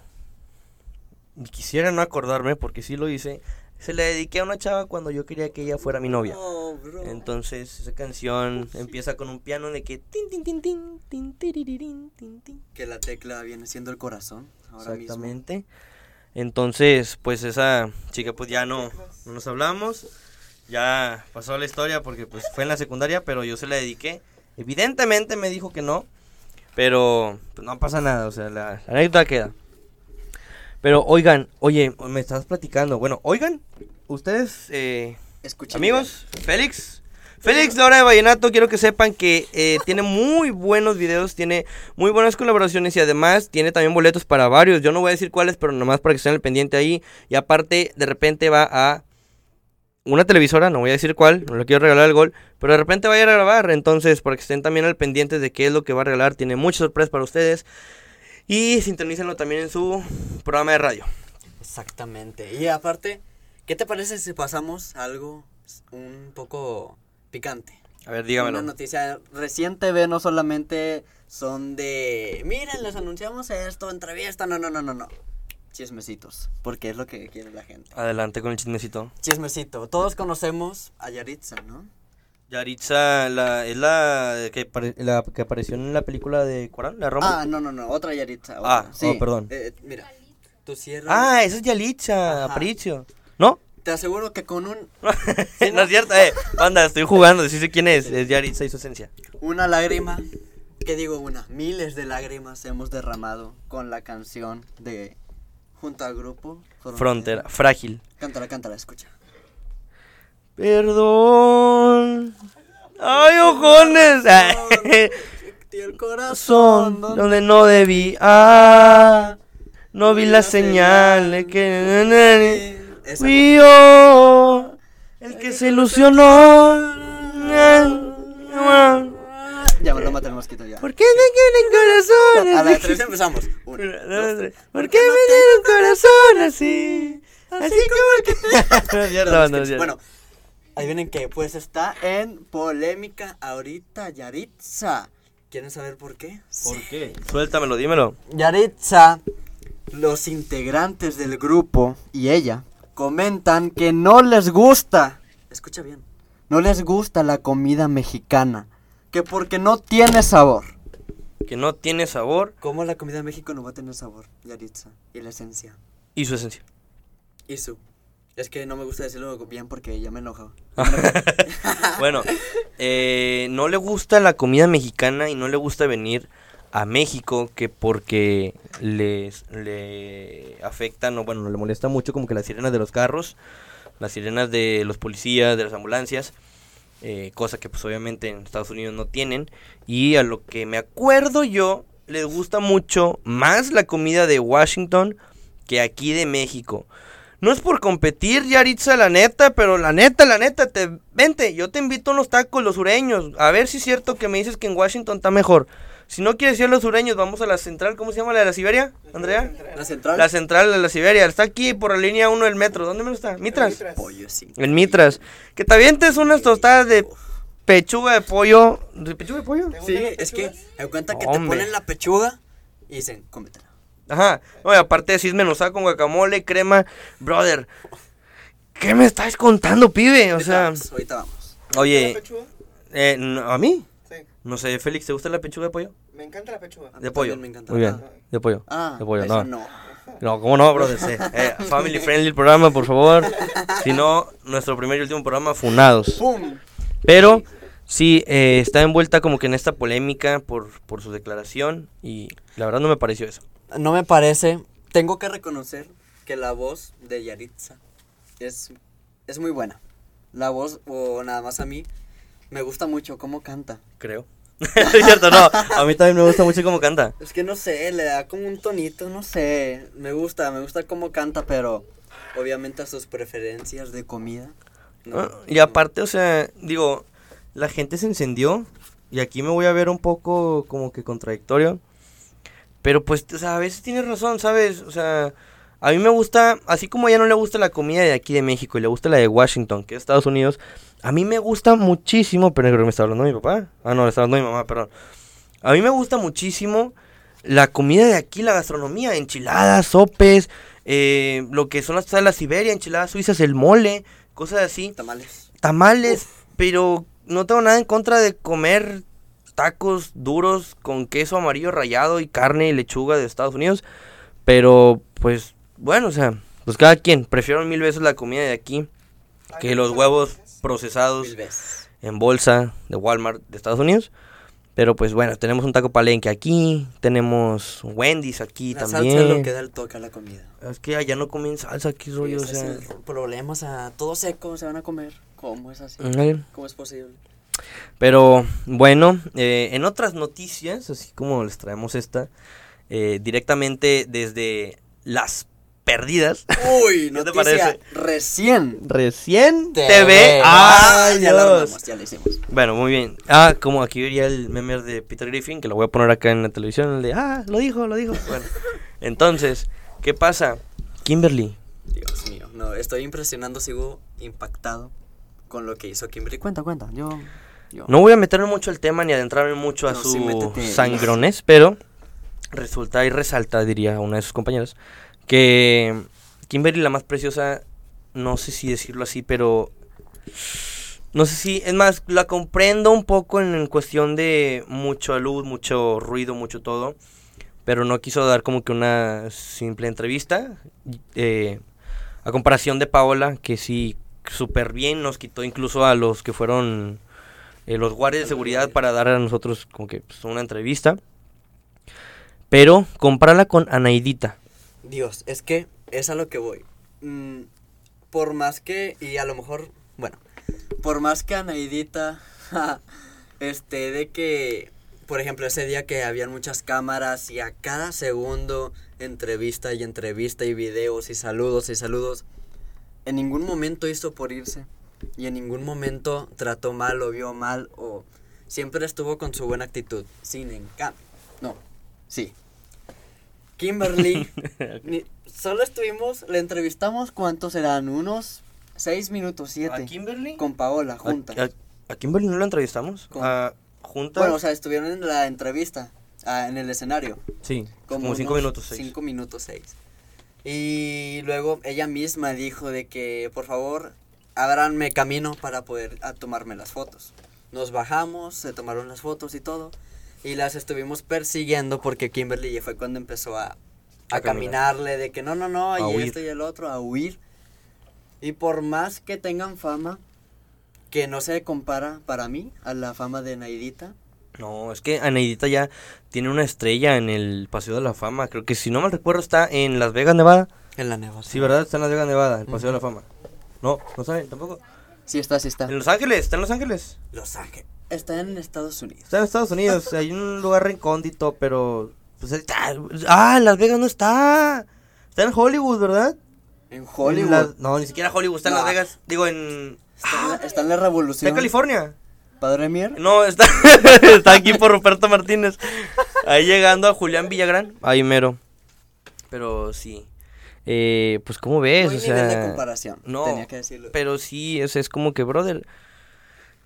Speaker 3: quisiera no acordarme porque sí lo hice, se la dediqué a una chava cuando yo quería que ella fuera mi novia.
Speaker 4: No, bro.
Speaker 3: Entonces, esa canción empieza con un piano de que tin tin tin tin tin tiriririn, tin, tin.
Speaker 4: Que la tecla viene siendo el corazón. Ahora mismo.
Speaker 3: Exactamente. Entonces, pues esa chica pues ya no, no nos hablamos. Ya pasó la historia porque pues fue en la secundaria, pero yo se la dediqué. Evidentemente me dijo que no, pero pues, no pasa nada, o sea, la, la anécdota queda. Pero oigan, oye, me estás platicando. Bueno, oigan, ustedes, eh,
Speaker 4: Escuchen
Speaker 3: amigos, Félix. Félix, la hora de Vallenato, quiero que sepan que eh, tiene muy buenos videos, tiene muy buenas colaboraciones y además tiene también boletos para varios. Yo no voy a decir cuáles, pero nomás para que estén al pendiente ahí. Y aparte, de repente va a una televisora, no voy a decir cuál, no le quiero regalar el gol, pero de repente va a ir a grabar. Entonces, para que estén también al pendiente de qué es lo que va a regalar, tiene muchas sorpresas para ustedes. Y sintonícenlo también en su programa de radio.
Speaker 4: Exactamente. Y aparte, ¿qué te parece si pasamos algo un poco picante?
Speaker 3: A ver, dígamelo.
Speaker 4: Una noticia reciente, ve, no solamente son de, miren, les anunciamos esto, entrevista, no, no, no, no, no. Chismecitos, porque es lo que quiere la gente.
Speaker 3: Adelante con el chismecito.
Speaker 4: Chismecito, todos conocemos a Yaritza, ¿no?
Speaker 3: Yaritza la, es la que, la que apareció en la película de Corán, la Roma.
Speaker 4: Ah, no, no, no, otra Yaritza.
Speaker 3: Ah,
Speaker 4: otra. sí.
Speaker 3: oh, perdón.
Speaker 4: Eh, eh, mira, tú cierras.
Speaker 3: Ah, esa es Yalitza,
Speaker 4: Ajá.
Speaker 3: Aparicio. ¿No?
Speaker 4: Te aseguro que con un,
Speaker 3: no es cierto, eh. Banda, estoy jugando, sí sé quién es. Es Yaritza y su esencia.
Speaker 4: una lágrima, ¿qué digo una? Miles de lágrimas hemos derramado con la canción de junto al grupo
Speaker 3: Frontera, frágil.
Speaker 4: Cántala, cántala, escucha.
Speaker 3: Perdón. Ay, ojones.
Speaker 4: Tío, el corazón.
Speaker 3: Donde no debí. Ah, no vi la señal de que. Fui yo el que se ilusionó.
Speaker 4: Ya lo mata el mosquito ya.
Speaker 3: ¿Por qué me quieren
Speaker 4: A la
Speaker 3: corazón
Speaker 4: tres empezamos. Una, dos, tres.
Speaker 3: ¿Por qué me dieron corazón así? Así como que.
Speaker 4: Bueno, ahí vienen que pues está en polémica ahorita Yaritza. ¿Quieren saber por qué?
Speaker 3: ¿Por qué? Suéltamelo, dímelo.
Speaker 4: Yaritza, los integrantes del grupo y ella comentan que no les gusta, escucha bien, no les gusta la comida mexicana, que porque no tiene sabor.
Speaker 3: Que no tiene sabor
Speaker 4: ¿Cómo la comida de México no va a tener sabor, Yaritza? Y la esencia.
Speaker 3: y su esencia.
Speaker 4: Y su. Es que no me gusta decirlo bien porque ya me enoja.
Speaker 3: Bueno, eh, no le gusta la comida mexicana y no le gusta venir a México que porque les le afectan o bueno, le molesta mucho como que las sirenas de los carros, las sirenas de los policías, de las ambulancias, eh, cosa que pues obviamente en Estados Unidos no tienen y a lo que me acuerdo yo les gusta mucho más la comida de Washington que aquí de México. No es por competir, Yaritza, la neta, pero la neta, la neta, te vente, yo te invito a unos tacos los sureños. A ver si es cierto que me dices que en Washington está mejor. Si no quieres ir a los sureños, vamos a la central, ¿cómo se llama la de la Siberia, Andrea?
Speaker 4: La central.
Speaker 3: La central de la Siberia, está aquí por la línea 1 del metro. ¿Dónde menos está? Mitras.
Speaker 4: Pollo, sí.
Speaker 3: En Mitras. Que te avientes unas tostadas de pechuga de pollo. ¿De pechuga de pollo?
Speaker 4: Sí, es que me cuenta que
Speaker 3: Hombre.
Speaker 4: te ponen la pechuga y dicen, cómetela.
Speaker 3: Ajá. Oye, aparte de desmenuzada con guacamole, crema. Brother, ¿qué me estás contando, pibe? O
Speaker 4: Ahorita
Speaker 3: sea,
Speaker 4: vamos, ahorita vamos.
Speaker 3: oye, eh, no, ¿a mí?
Speaker 2: Sí,
Speaker 3: No sé, Félix, ¿te gusta la pechuga de pollo?
Speaker 2: me encanta la pechuga.
Speaker 3: De pollo.
Speaker 4: me encanta.
Speaker 3: Muy bien, de pollo.
Speaker 4: Ah,
Speaker 3: de pollo, no.
Speaker 4: no.
Speaker 3: No, ¿cómo no, brother? Sí. Eh, family friendly el programa, por favor. Si no, nuestro primer y último programa, Funados.
Speaker 4: ¡Pum!
Speaker 3: Pero sí, eh, está envuelta como que en esta polémica por, por su declaración y la verdad no me pareció eso.
Speaker 4: No me parece. Tengo que reconocer que la voz de Yaritza es, es muy buena. La voz, o nada más a mí, me gusta mucho cómo canta.
Speaker 3: Creo. es cierto, no. A mí también me gusta mucho cómo canta.
Speaker 4: Es que no sé, le da como un tonito, no sé. Me gusta, me gusta cómo canta, pero obviamente a sus preferencias de comida. no.
Speaker 3: Ah, Y aparte, o sea, digo, la gente se encendió y aquí me voy a ver un poco como que contradictorio. Pero pues, o sea, a veces tienes razón, ¿sabes? O sea, a mí me gusta, así como a ella no le gusta la comida de aquí de México y le gusta la de Washington, que es Estados Unidos, a mí me gusta muchísimo, pero creo que me está hablando mi papá. Ah, no, le está hablando mi mamá, perdón. A mí me gusta muchísimo la comida de aquí, la gastronomía, enchiladas, sopes, eh, lo que son las de la Siberia, enchiladas suizas, el mole, cosas así,
Speaker 4: Tamales.
Speaker 3: tamales, pero no tengo nada en contra de comer tacos duros con queso amarillo rallado y carne y lechuga de Estados Unidos, pero pues bueno, o sea, pues cada quien, prefiero mil veces la comida de aquí que los huevos procesados en bolsa de Walmart de Estados Unidos. Pero pues bueno, tenemos un taco palenque aquí, tenemos Wendy's aquí
Speaker 4: La salsa
Speaker 3: también.
Speaker 4: es lo que da el toque a la comida.
Speaker 3: Es que allá no comen salsa, aquí rollo, o
Speaker 4: Ese es
Speaker 3: sea.
Speaker 4: el problema, o sea, todo seco se van a comer. ¿Cómo es así? ¿Cómo es posible?
Speaker 3: Pero bueno, eh, en otras noticias, así como les traemos esta, eh, directamente desde las perdidas.
Speaker 4: Uy,
Speaker 3: ¿Qué te parece?
Speaker 4: recién.
Speaker 3: Recién
Speaker 4: TV.
Speaker 3: TV.
Speaker 4: Ah,
Speaker 3: ¡Ay,
Speaker 4: ya lo armamos, ya lo hicimos.
Speaker 3: Bueno, muy bien. Ah, como aquí vería el meme de Peter Griffin, que lo voy a poner acá en la televisión, el de, ah, lo dijo, lo dijo. Bueno, entonces, ¿qué pasa? Kimberly,
Speaker 4: Dios mío, no, estoy impresionando, sigo impactado con lo que hizo Kimberly. Cuenta, cuenta, yo... yo.
Speaker 3: no voy a meterme mucho al tema ni adentrarme mucho a
Speaker 4: No,
Speaker 3: su
Speaker 4: sí, métete.
Speaker 3: sangrones, pero resulta y resalta, diría una de sus compañeras, que Kimberly, la más preciosa, no sé si decirlo así, pero no sé si, es más, la comprendo un poco en, en cuestión de mucha luz, mucho ruido, mucho todo, pero no quiso dar como que una simple entrevista. eh, a comparación de Paola, que sí, súper bien, nos quitó incluso a los que fueron eh, los guardias de seguridad para dar a nosotros como que pues, una entrevista. Pero comprarla con Anaidita.
Speaker 4: Dios, es que es a lo que voy. Mm, por más que, y a lo mejor, bueno, por más que Anaidita, este, de que, por ejemplo, ese día que habían muchas cámaras y a cada segundo entrevista y entrevista y videos y saludos y saludos, en ningún momento hizo por irse y en ningún momento trató mal o vio mal o siempre estuvo con su buena actitud, sin encanto. No, sí. Kimberly, ni- solo estuvimos, le entrevistamos, ¿cuántos eran? Unos seis minutos, siete.
Speaker 3: Kimberly?
Speaker 4: Con Paola, juntas.
Speaker 3: ¿A, a Kimberly no la entrevistamos?
Speaker 4: Con-
Speaker 3: ¿A ¿Juntas?
Speaker 4: Bueno, o sea, estuvieron en la entrevista, ah, en el escenario.
Speaker 3: sí, como, cinco
Speaker 4: unos
Speaker 3: minutos. Seis.
Speaker 4: Cinco minutos, seis. Y luego ella misma dijo de que, por favor, abranme camino para poder a tomarme las fotos. Nos bajamos, se tomaron las fotos y todo. Y las estuvimos persiguiendo porque Kimberly fue cuando empezó a, a,
Speaker 3: A caminar.
Speaker 4: caminarle de que no, no, no,
Speaker 3: A
Speaker 4: y
Speaker 3: huir.
Speaker 4: esto y el otro, a huir. Y por más que tengan fama, que no se compara para mí a la fama de Naidita,
Speaker 3: No, es que Anaidita ya tiene una estrella en el Paseo de la Fama. Creo que si no mal recuerdo está en Las Vegas, Nevada.
Speaker 4: en la neva.
Speaker 3: Sí, ¿verdad? Está en Las Vegas, Nevada, el Paseo de la Fama. No, no saben tampoco.
Speaker 4: Sí está, sí está.
Speaker 3: En Los Ángeles, está en Los Ángeles.
Speaker 4: Los Ángeles. Está en Estados Unidos.
Speaker 3: Está en Estados Unidos, hay un lugar recóndito, pero... Pues, está- ah, en Las Vegas no está. Está en Hollywood, ¿verdad?
Speaker 4: En
Speaker 3: En
Speaker 4: Hollywood.
Speaker 3: No, ni siquiera Hollywood, está en. Las Vegas. Digo, en...
Speaker 4: Está, en la, está en la
Speaker 3: Está
Speaker 4: revolución.
Speaker 3: en California.
Speaker 4: Padre Mier.
Speaker 3: No, está, está aquí por Ruperto Martínez. Ahí llegando a Julián Villagrán. Ahí mero. Pero sí. Eh, pues, ¿cómo ves?
Speaker 4: No hay
Speaker 3: o
Speaker 4: nivel
Speaker 3: sea,
Speaker 4: de comparación.
Speaker 3: No,
Speaker 4: Tenía que decirlo.
Speaker 3: pero sí, es, es como que, brother.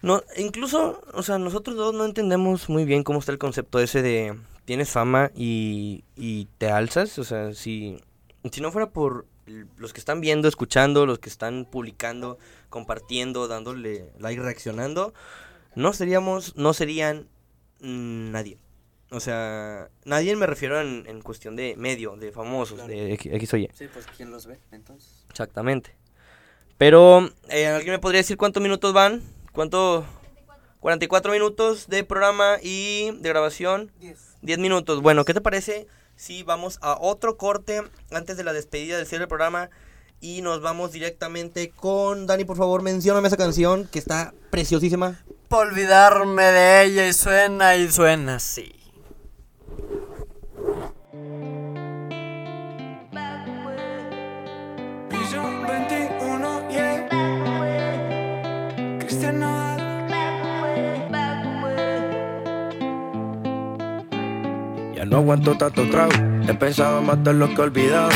Speaker 3: No, incluso, o sea, nosotros dos no entendemos muy bien cómo está el concepto ese de tienes fama y, y te alzas. O sea, si, si no fuera por los que están viendo, escuchando, los que están publicando, compartiendo, dándole like, reaccionando, no seríamos, no serían nadie. O sea, nadie me refiero en, en cuestión de medio, de famosos,
Speaker 4: Claro.
Speaker 3: de X o Y.
Speaker 4: Sí, pues ¿quién los ve entonces?
Speaker 3: Exactamente. Pero, eh, ¿alguien me podría decir cuántos minutos van? ¿Cuánto? 44 minutos de programa y de grabación. 10 minutos. Bueno, ¿qué te parece si vamos a otro corte antes de la despedida del cierre del programa? Y nos vamos directamente con Dani, por favor, mencióname esa canción que está preciosísima.
Speaker 4: Por olvidarme de ella y suena y suena así.
Speaker 5: Piso 21, yeah. Cristian Nodal. Ya no aguanto tanto trago. He pensado matar lo que he olvidado.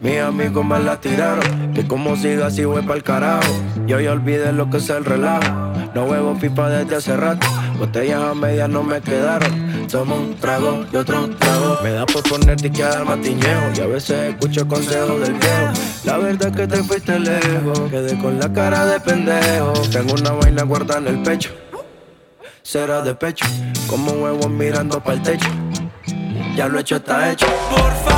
Speaker 5: Mis amigos me la tiraron. Que como siga así voy pa'l carajo. Yo ya olvidé lo que es el relajo. No huevo pipa desde hace rato. Botellas a medias no me quedaron.
Speaker 7: tomo un trago y otro trago. Me da por ponerte y quedar matiñejo. Y a veces escucho consejos del viejo. La verdad es que te fuiste lejos. Quedé con la cara de pendejo. Tengo una vaina guardada en el pecho. Será de pecho. Como huevos mirando para el techo. Ya lo hecho está hecho.
Speaker 8: Por favor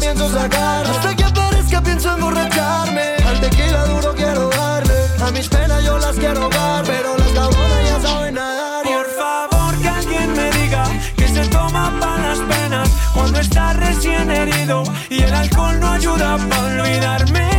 Speaker 7: Hasta que aparezca pienso emborracharme. Al tequila duro quiero darle. A mis penas yo las quiero ahogar Pero las cabronas ya saben nadar.
Speaker 8: Por favor que alguien me diga que se toma para las penas cuando está recién herido y el alcohol no ayuda para olvidarme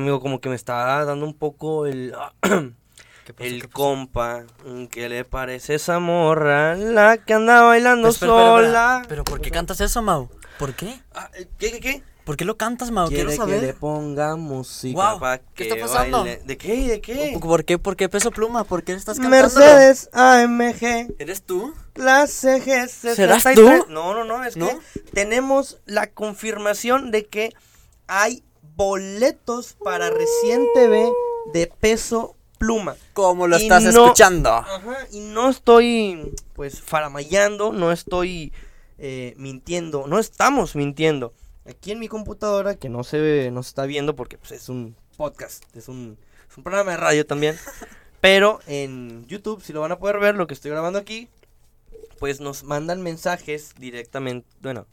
Speaker 3: amigo, como que me está dando un poco el... El compa, mm, ¿qué le parece esa morra? La que anda bailando
Speaker 4: Espera, espera, espera.
Speaker 3: sola.
Speaker 4: Pero ¿por qué cantas eso, Mau? ¿Por qué?
Speaker 3: Ah, eh, ¿Qué, qué, qué?
Speaker 4: ¿Por qué lo cantas, Mau? Quiero
Speaker 3: Quiere que
Speaker 4: saber.
Speaker 3: le ponga música
Speaker 4: ¿qué está pasando?
Speaker 3: baile. ¿De qué? ¿De qué?
Speaker 4: ¿Por qué? ¿Por qué peso pluma? ¿Por qué estás cantando?
Speaker 3: Mercedes AMG
Speaker 4: ¿Eres tú?
Speaker 3: Clase G
Speaker 4: ¿Serás
Speaker 3: 63.
Speaker 4: tú?
Speaker 3: No, no, no, es
Speaker 4: ¿No?
Speaker 3: que tenemos la confirmación de que hay boletos para Recién TV de peso pluma.
Speaker 4: ¿Cómo lo
Speaker 3: Y
Speaker 4: estás
Speaker 3: no-
Speaker 4: escuchando?
Speaker 3: Ajá, y no estoy pues faramayando, no estoy eh, mintiendo, no estamos mintiendo. Aquí en mi computadora, que no se ve, no se está viendo porque pues, es un podcast, es un, es un programa de radio también. Pero en YouTube, si lo van a poder ver, lo que estoy grabando aquí, pues nos mandan mensajes directamente. Bueno,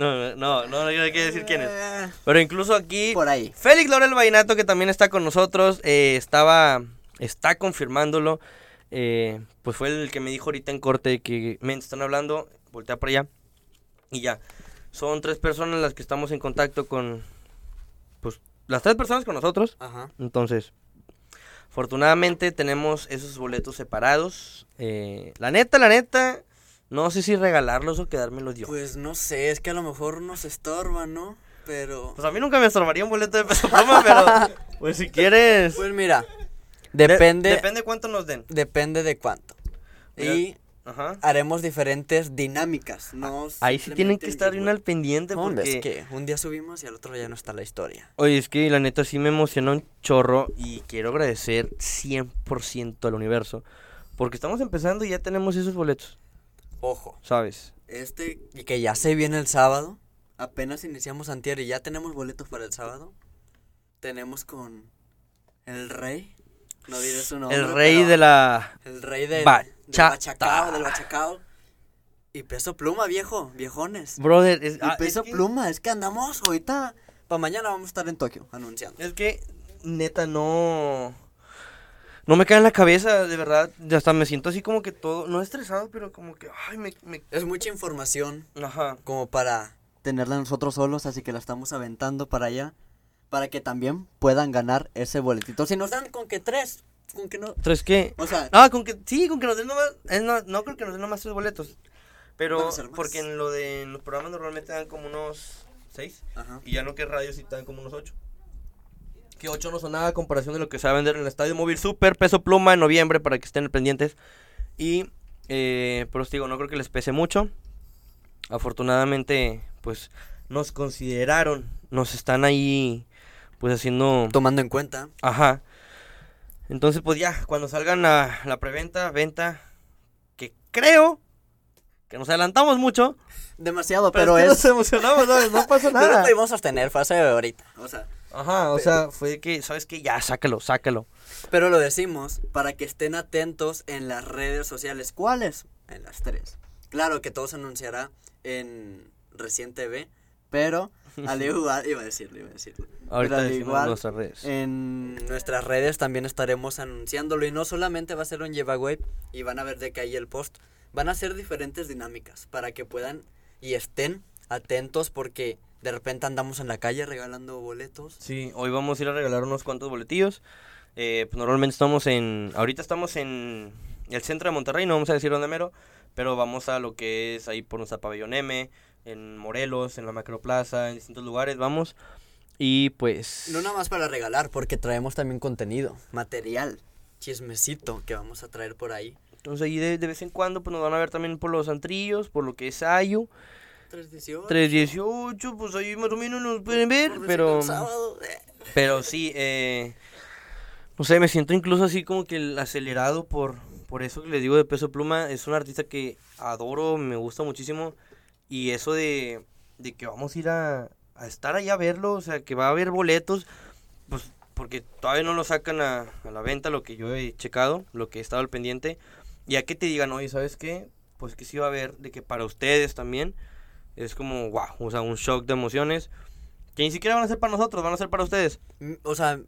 Speaker 3: no, no, no, no, no quiero decir quién es.
Speaker 4: Eh,
Speaker 3: Pero incluso aquí,
Speaker 4: Por ahí.
Speaker 3: Félix Laurel Vainato, que también está con nosotros, eh, estaba, está confirmándolo. eh, pues fue el que me dijo ahorita en corte que me están hablando, voltea para allá. Y ya, son tres personas las que estamos en contacto con, pues, las tres personas con nosotros.
Speaker 4: Ajá.
Speaker 3: Entonces, afortunadamente tenemos esos boletos separados. eh, la neta, la neta, no sé si regalarlos o quedármelos yo. Pues,
Speaker 4: Pues no sé, es que a lo mejor nos estorba, ¿no? Pero...
Speaker 3: a mí nunca me estorbaría un boleto de peso pluma, pero pues si quieres...
Speaker 4: Pues mira,
Speaker 3: de-
Speaker 4: depende,
Speaker 3: depende cuánto nos den.
Speaker 4: depende de cuánto.
Speaker 3: Mira,
Speaker 4: Y
Speaker 3: Ajá.
Speaker 4: haremos diferentes dinámicas. No
Speaker 3: Ahí sí tienen que estar
Speaker 4: el
Speaker 3: bien al pendiente porque...
Speaker 4: es que un día subimos y al otro ya no está la historia.
Speaker 3: Oye, es que la neta sí me emociona un chorro y quiero agradecer 100% al universo. Porque estamos empezando y ya tenemos esos boletos,
Speaker 4: Ojo,
Speaker 3: ¿sabes?
Speaker 4: este y que ya se viene el sábado. Apenas iniciamos antier y ya tenemos boletos para el sábado. Tenemos con el rey. No diré su nombre.
Speaker 3: El rey de la...
Speaker 4: El rey del,
Speaker 3: Bachata.
Speaker 4: del bachacao, del bachacao. Y peso pluma, viejo, viejones.
Speaker 3: Brother, es,
Speaker 4: Y
Speaker 3: ah, es
Speaker 4: peso
Speaker 3: que-
Speaker 4: pluma, es que andamos ahorita. Para mañana vamos a estar en Tokio anunciando.
Speaker 3: Es que, neta, no... No me cae en la cabeza, de verdad. ya Hasta me siento así como que todo... No estresado, pero como que... Ay, me... me-
Speaker 4: Es mucha información
Speaker 3: Ajá.
Speaker 4: como para tenerla nosotros solos, así que la estamos aventando para allá. Para que también puedan ganar ese boletito. Si nos dan con que tres, con que no.
Speaker 3: ¿Tres qué?
Speaker 4: O sea,
Speaker 3: Ah, con que... Sí, con que nos den nomás... eh, no, no creo que nos den nomás tres boletos. Pero... Porque en lo de... En los programas normalmente dan como unos... ¿Seis?
Speaker 4: ajá.
Speaker 3: Y ya no que radio sí dan como unos 8. Que 8 no son nada a comparación de lo que se va a vender en el Estadio Móvil Super Peso Pluma en noviembre para que estén pendientes. Y, eh, pero os digo, no creo que les pese mucho. Afortunadamente, pues nos consideraron, nos están ahí, pues haciendo...
Speaker 4: Tomando en cuenta.
Speaker 3: Ajá. Entonces, pues ya, cuando salgan la, la preventa, venta, que creo que nos adelantamos mucho.
Speaker 4: Demasiado,
Speaker 3: Pero,
Speaker 4: pero,
Speaker 3: es que nos emocionamos, ¿sabes? No pasa
Speaker 4: No lo
Speaker 3: nada.
Speaker 4: pudimos sostener, fue hace ahorita. O sea.
Speaker 3: Ajá, o sea, fue que, ¿sabes qué? Ya, sácalo, sácalo.
Speaker 4: Pero lo decimos para que estén atentos en las redes sociales. ¿Cuáles? En las tres. Claro que todo se anunciará en Recién TV, pero al igual, iba a decirlo, iba a decirlo.
Speaker 3: Ahorita
Speaker 4: Pero al igual,
Speaker 3: nuestras redes.
Speaker 4: En nuestras redes también estaremos anunciándolo y no solamente va a ser un giveaway y van a ver de que ahí el post, van a ser diferentes dinámicas para que puedan y estén atentos porque de repente andamos en la calle regalando boletos.
Speaker 3: Sí, hoy vamos a ir a regalar unos cuantos boletillos. Eh, pues normalmente estamos en, ahorita estamos en el centro de Monterrey, no vamos a decir dónde mero, pero vamos a lo que es ahí por nuestra pabellón M, en Morelos, en la Macroplaza, en distintos lugares, vamos. Y pues...
Speaker 4: No nada más para regalar, porque traemos también contenido, material, chismecito que vamos a traer por ahí.
Speaker 3: Entonces ahí de, de vez en cuando pues nos van a ver también por los antrillos, por lo que es Ayu,
Speaker 4: 318.
Speaker 3: 318, pues ahí más o menos nos pueden ver,
Speaker 4: por
Speaker 3: pero...
Speaker 4: eh.
Speaker 3: Pero sí, eh, no sé, me siento incluso así como que el acelerado por, por eso que les digo de Peso Pluma. Es un artista que adoro, me gusta muchísimo. Y eso de, de que vamos a ir a, a estar allá a verlo, o sea, que va a haber boletos, pues porque todavía no lo sacan a, a la venta, lo que yo he checado, lo que he estado al pendiente. Y a que te digan, oye, ¿sabes qué? Pues que sí va a haber, de que para ustedes también. Es como, wow, o sea, un shock de emociones. Que ni siquiera van a ser para nosotros, van a ser para ustedes.
Speaker 4: Mm, O sea,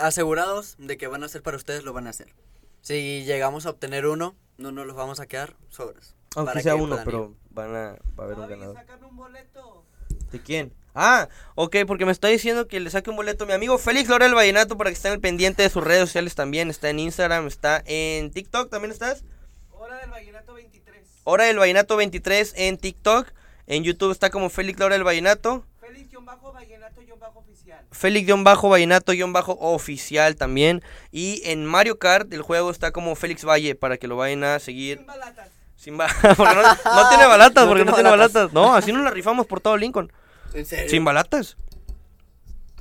Speaker 4: asegurados de que van a ser para ustedes, lo van a hacer. Si llegamos a obtener uno, no nos los vamos a quedar sobres.
Speaker 3: Aunque
Speaker 4: para
Speaker 3: sea uno, pero
Speaker 4: ir.
Speaker 3: van a, va a haber un ganador.
Speaker 2: Sacan un boleto.
Speaker 3: ¿De quién? Ah, ok, porque me está diciendo que le saque un boleto a mi amigo Félix Laurel Vallenato para que estén al pendiente de sus redes sociales también. Está en Instagram, está en TikTok, ¿también estás?
Speaker 2: Hora del Vallenato 23.
Speaker 3: Hora del Vallenato 23 en TikTok. En YouTube está como Félix Laurel Vallenato.
Speaker 2: Félix-Vallenato-oficial.
Speaker 3: Félix-Vallenato-oficial también. Y en Mario Kart, el juego está como Félix Valle para que lo vayan a seguir.
Speaker 2: Sin balatas.
Speaker 3: Sin ba- porque no, no tiene balatas,
Speaker 4: No
Speaker 3: porque
Speaker 4: tiene
Speaker 3: no tiene
Speaker 4: balatas.
Speaker 3: balatas. No, así nos la rifamos por todo Lincoln.
Speaker 4: ¿En serio?
Speaker 3: ¿Sin balatas?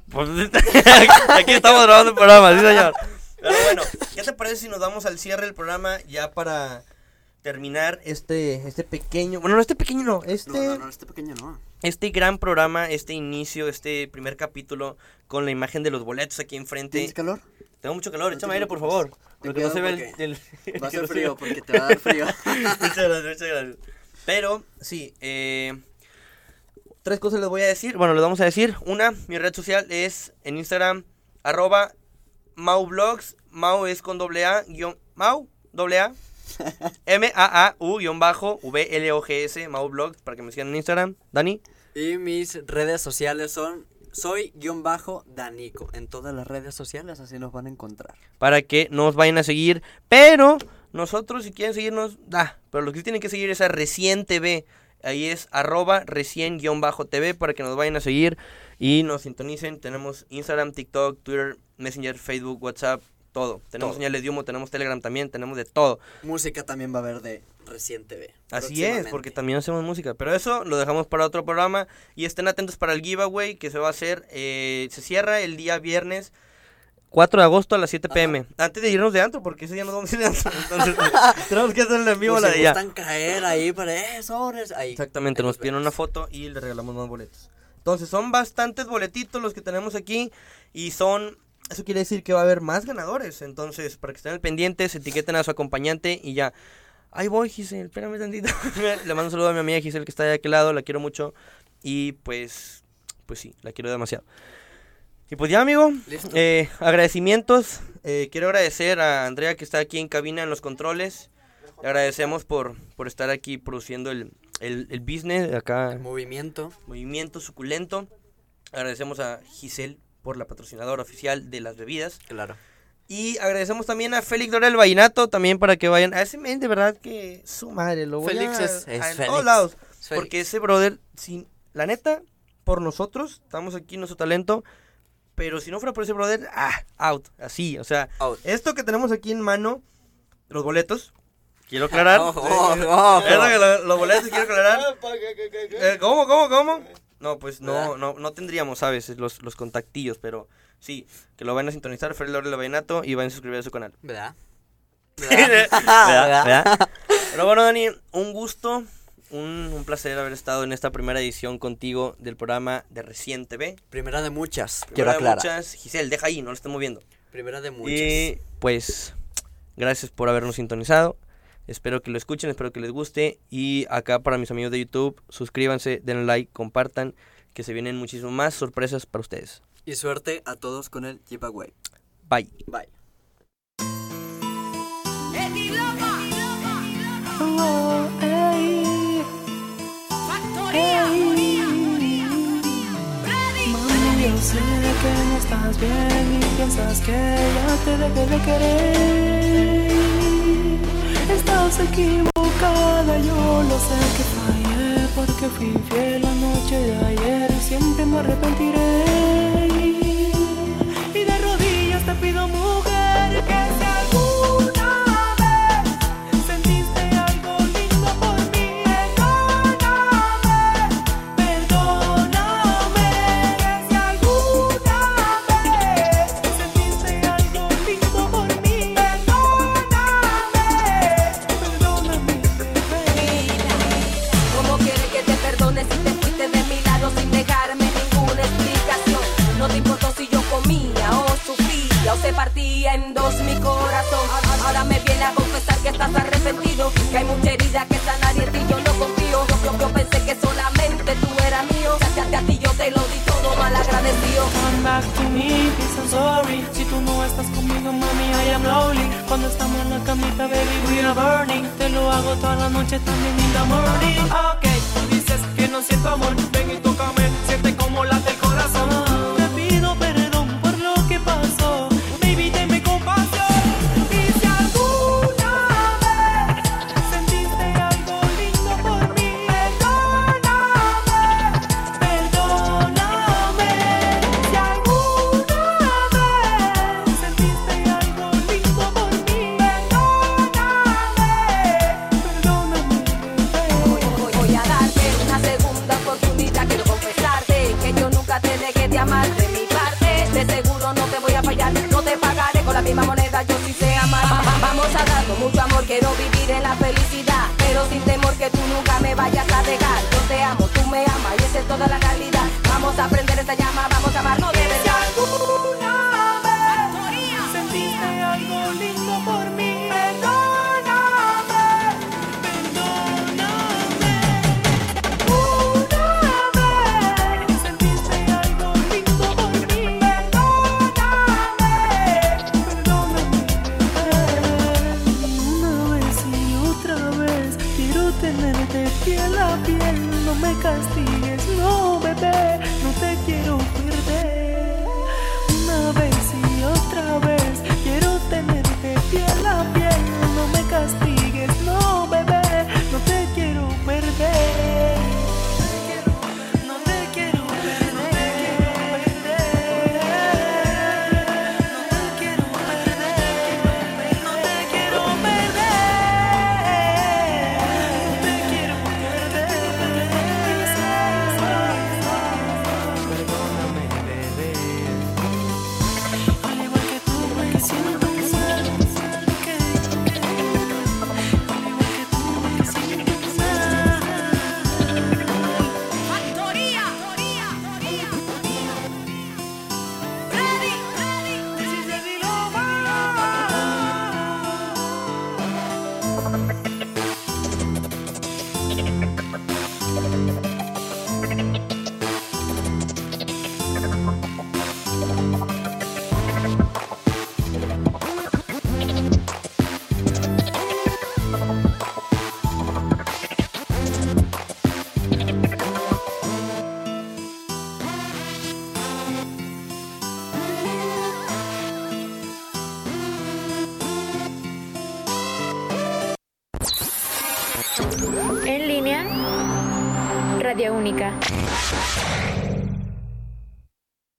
Speaker 3: Pues, aquí estamos grabando el programa, sí señor. Pero bueno, ¿qué te parece si nos damos al cierre del programa ya para terminar este este pequeño, bueno, no este pequeño no, este
Speaker 4: No, no, no, este pequeño no.
Speaker 3: este gran programa, este inicio, este primer capítulo con la imagen de los boletos aquí enfrente.
Speaker 4: ¿Tienes calor?
Speaker 3: Tengo mucho calor, échame aire por favor.
Speaker 4: Ten
Speaker 3: Lo que no se ve el, el-
Speaker 4: Va a ser frío porque te va a dar frío.
Speaker 3: muchas gracias, muchas gracias. Pero, sí, eh, tres cosas les voy a decir. Bueno, les vamos a decir. Una, mi red social es en Instagram, arroba maublogs. Mau es con doble A, guion, Mau, doble A. M-A-A-U, guion bajo, V-L-O-G-S, maublogs, para que me sigan en Instagram. Dani.
Speaker 4: y mis redes sociales son soy guion bajo Danico. En todas las redes sociales así nos van a encontrar.
Speaker 3: para que nos vayan a seguir. Pero nosotros, si quieren seguirnos, da. Pero lo que tienen que seguir es a Recién TV. Ahí es arroba recién-tv para que nos vayan a seguir y nos sintonicen. Tenemos Instagram, TikTok, Twitter, Messenger, Facebook, WhatsApp, todo. Tenemos
Speaker 4: Todo.
Speaker 3: señales de humo, tenemos Telegram también, tenemos de todo.
Speaker 4: Música también va a haber de Reciente B.
Speaker 3: Así es, porque también hacemos música. Pero eso lo dejamos para otro programa. Y estén atentos para el giveaway que se va a hacer. eh, se cierra el día viernes 4 de agosto a las 7 pm. Antes de irnos de antro, porque ese día nos vamos a ir de antro. Entonces, tenemos que hacerlo en vivo la de ya.
Speaker 4: gustan caer ahí para ahí.
Speaker 3: Exactamente,
Speaker 4: Ahí
Speaker 3: nos piden una foto y le regalamos más boletos. Entonces, son bastantes boletitos los que tenemos aquí y son... Eso quiere decir que va a haber más ganadores. Entonces, para que estén al pendiente, se etiqueten a su acompañante y ya. Ahí voy, Giselle, espérame tantito. le mando un saludo a mi amiga Giselle que está de aquel lado, la quiero mucho. Y pues, pues sí, la quiero demasiado. Y pues ya, amigo, eh, agradecimientos. Eh, quiero agradecer a Andrea que está aquí en cabina en los controles. Le agradecemos por, por estar aquí produciendo el, el, el business acá,
Speaker 4: Movimiento.
Speaker 3: movimiento suculento. Agradecemos a Giselle por la patrocinadora oficial de las bebidas.
Speaker 4: Claro.
Speaker 3: Y agradecemos también a Félix Dora del Vallenato, también para que vayan. A ese men, de verdad que su madre, lo voy
Speaker 4: Félix
Speaker 3: a,
Speaker 4: es- es
Speaker 3: a en
Speaker 4: Félix.
Speaker 3: todos lados.
Speaker 4: Es
Speaker 3: Porque
Speaker 4: Félix.
Speaker 3: ese brother, sin, la neta, por nosotros, estamos aquí nuestro talento. Pero si no fuera por ese brother, ah, out, así, o sea,
Speaker 4: Out.
Speaker 3: esto que tenemos aquí en mano, los boletos, quiero aclarar. Eso que lo- los boletos, quiero aclarar. Eh, ¿Cómo, cómo, cómo? No, pues no, no, no tendríamos, ¿sabes? Los, los contactillos, pero sí, que lo vayan a sintonizar, Fred Laurel Vallenato, y vayan a suscribir a su canal.
Speaker 4: ¿Verdad?
Speaker 3: ¿Verdad? ¿Verdad? Pero bueno, Dani, un gusto, un, un placer haber estado en esta primera edición contigo del programa de Recién TV.
Speaker 4: Primera de muchas,
Speaker 3: Primera
Speaker 4: quiero
Speaker 3: de
Speaker 4: aclarar.
Speaker 3: muchas. Giselle, deja ahí, no lo estemos viendo.
Speaker 4: Primera de muchas.
Speaker 3: Y pues, gracias por habernos sintonizado. Espero que lo escuchen, espero que les guste. Y acá para mis amigos de YouTube, suscríbanse, denle like, compartan, que se vienen muchísimas más sorpresas para ustedes.
Speaker 4: Y suerte a todos con el giveaway.
Speaker 3: Bye.
Speaker 4: Bye.
Speaker 2: Oh, ey. Mami, yo sé que no estás bien y piensas que ya te dejé de querer. Estás equivocada, yo lo sé que fallé porque fui fiel la noche de ayer siempre me arrepentiré.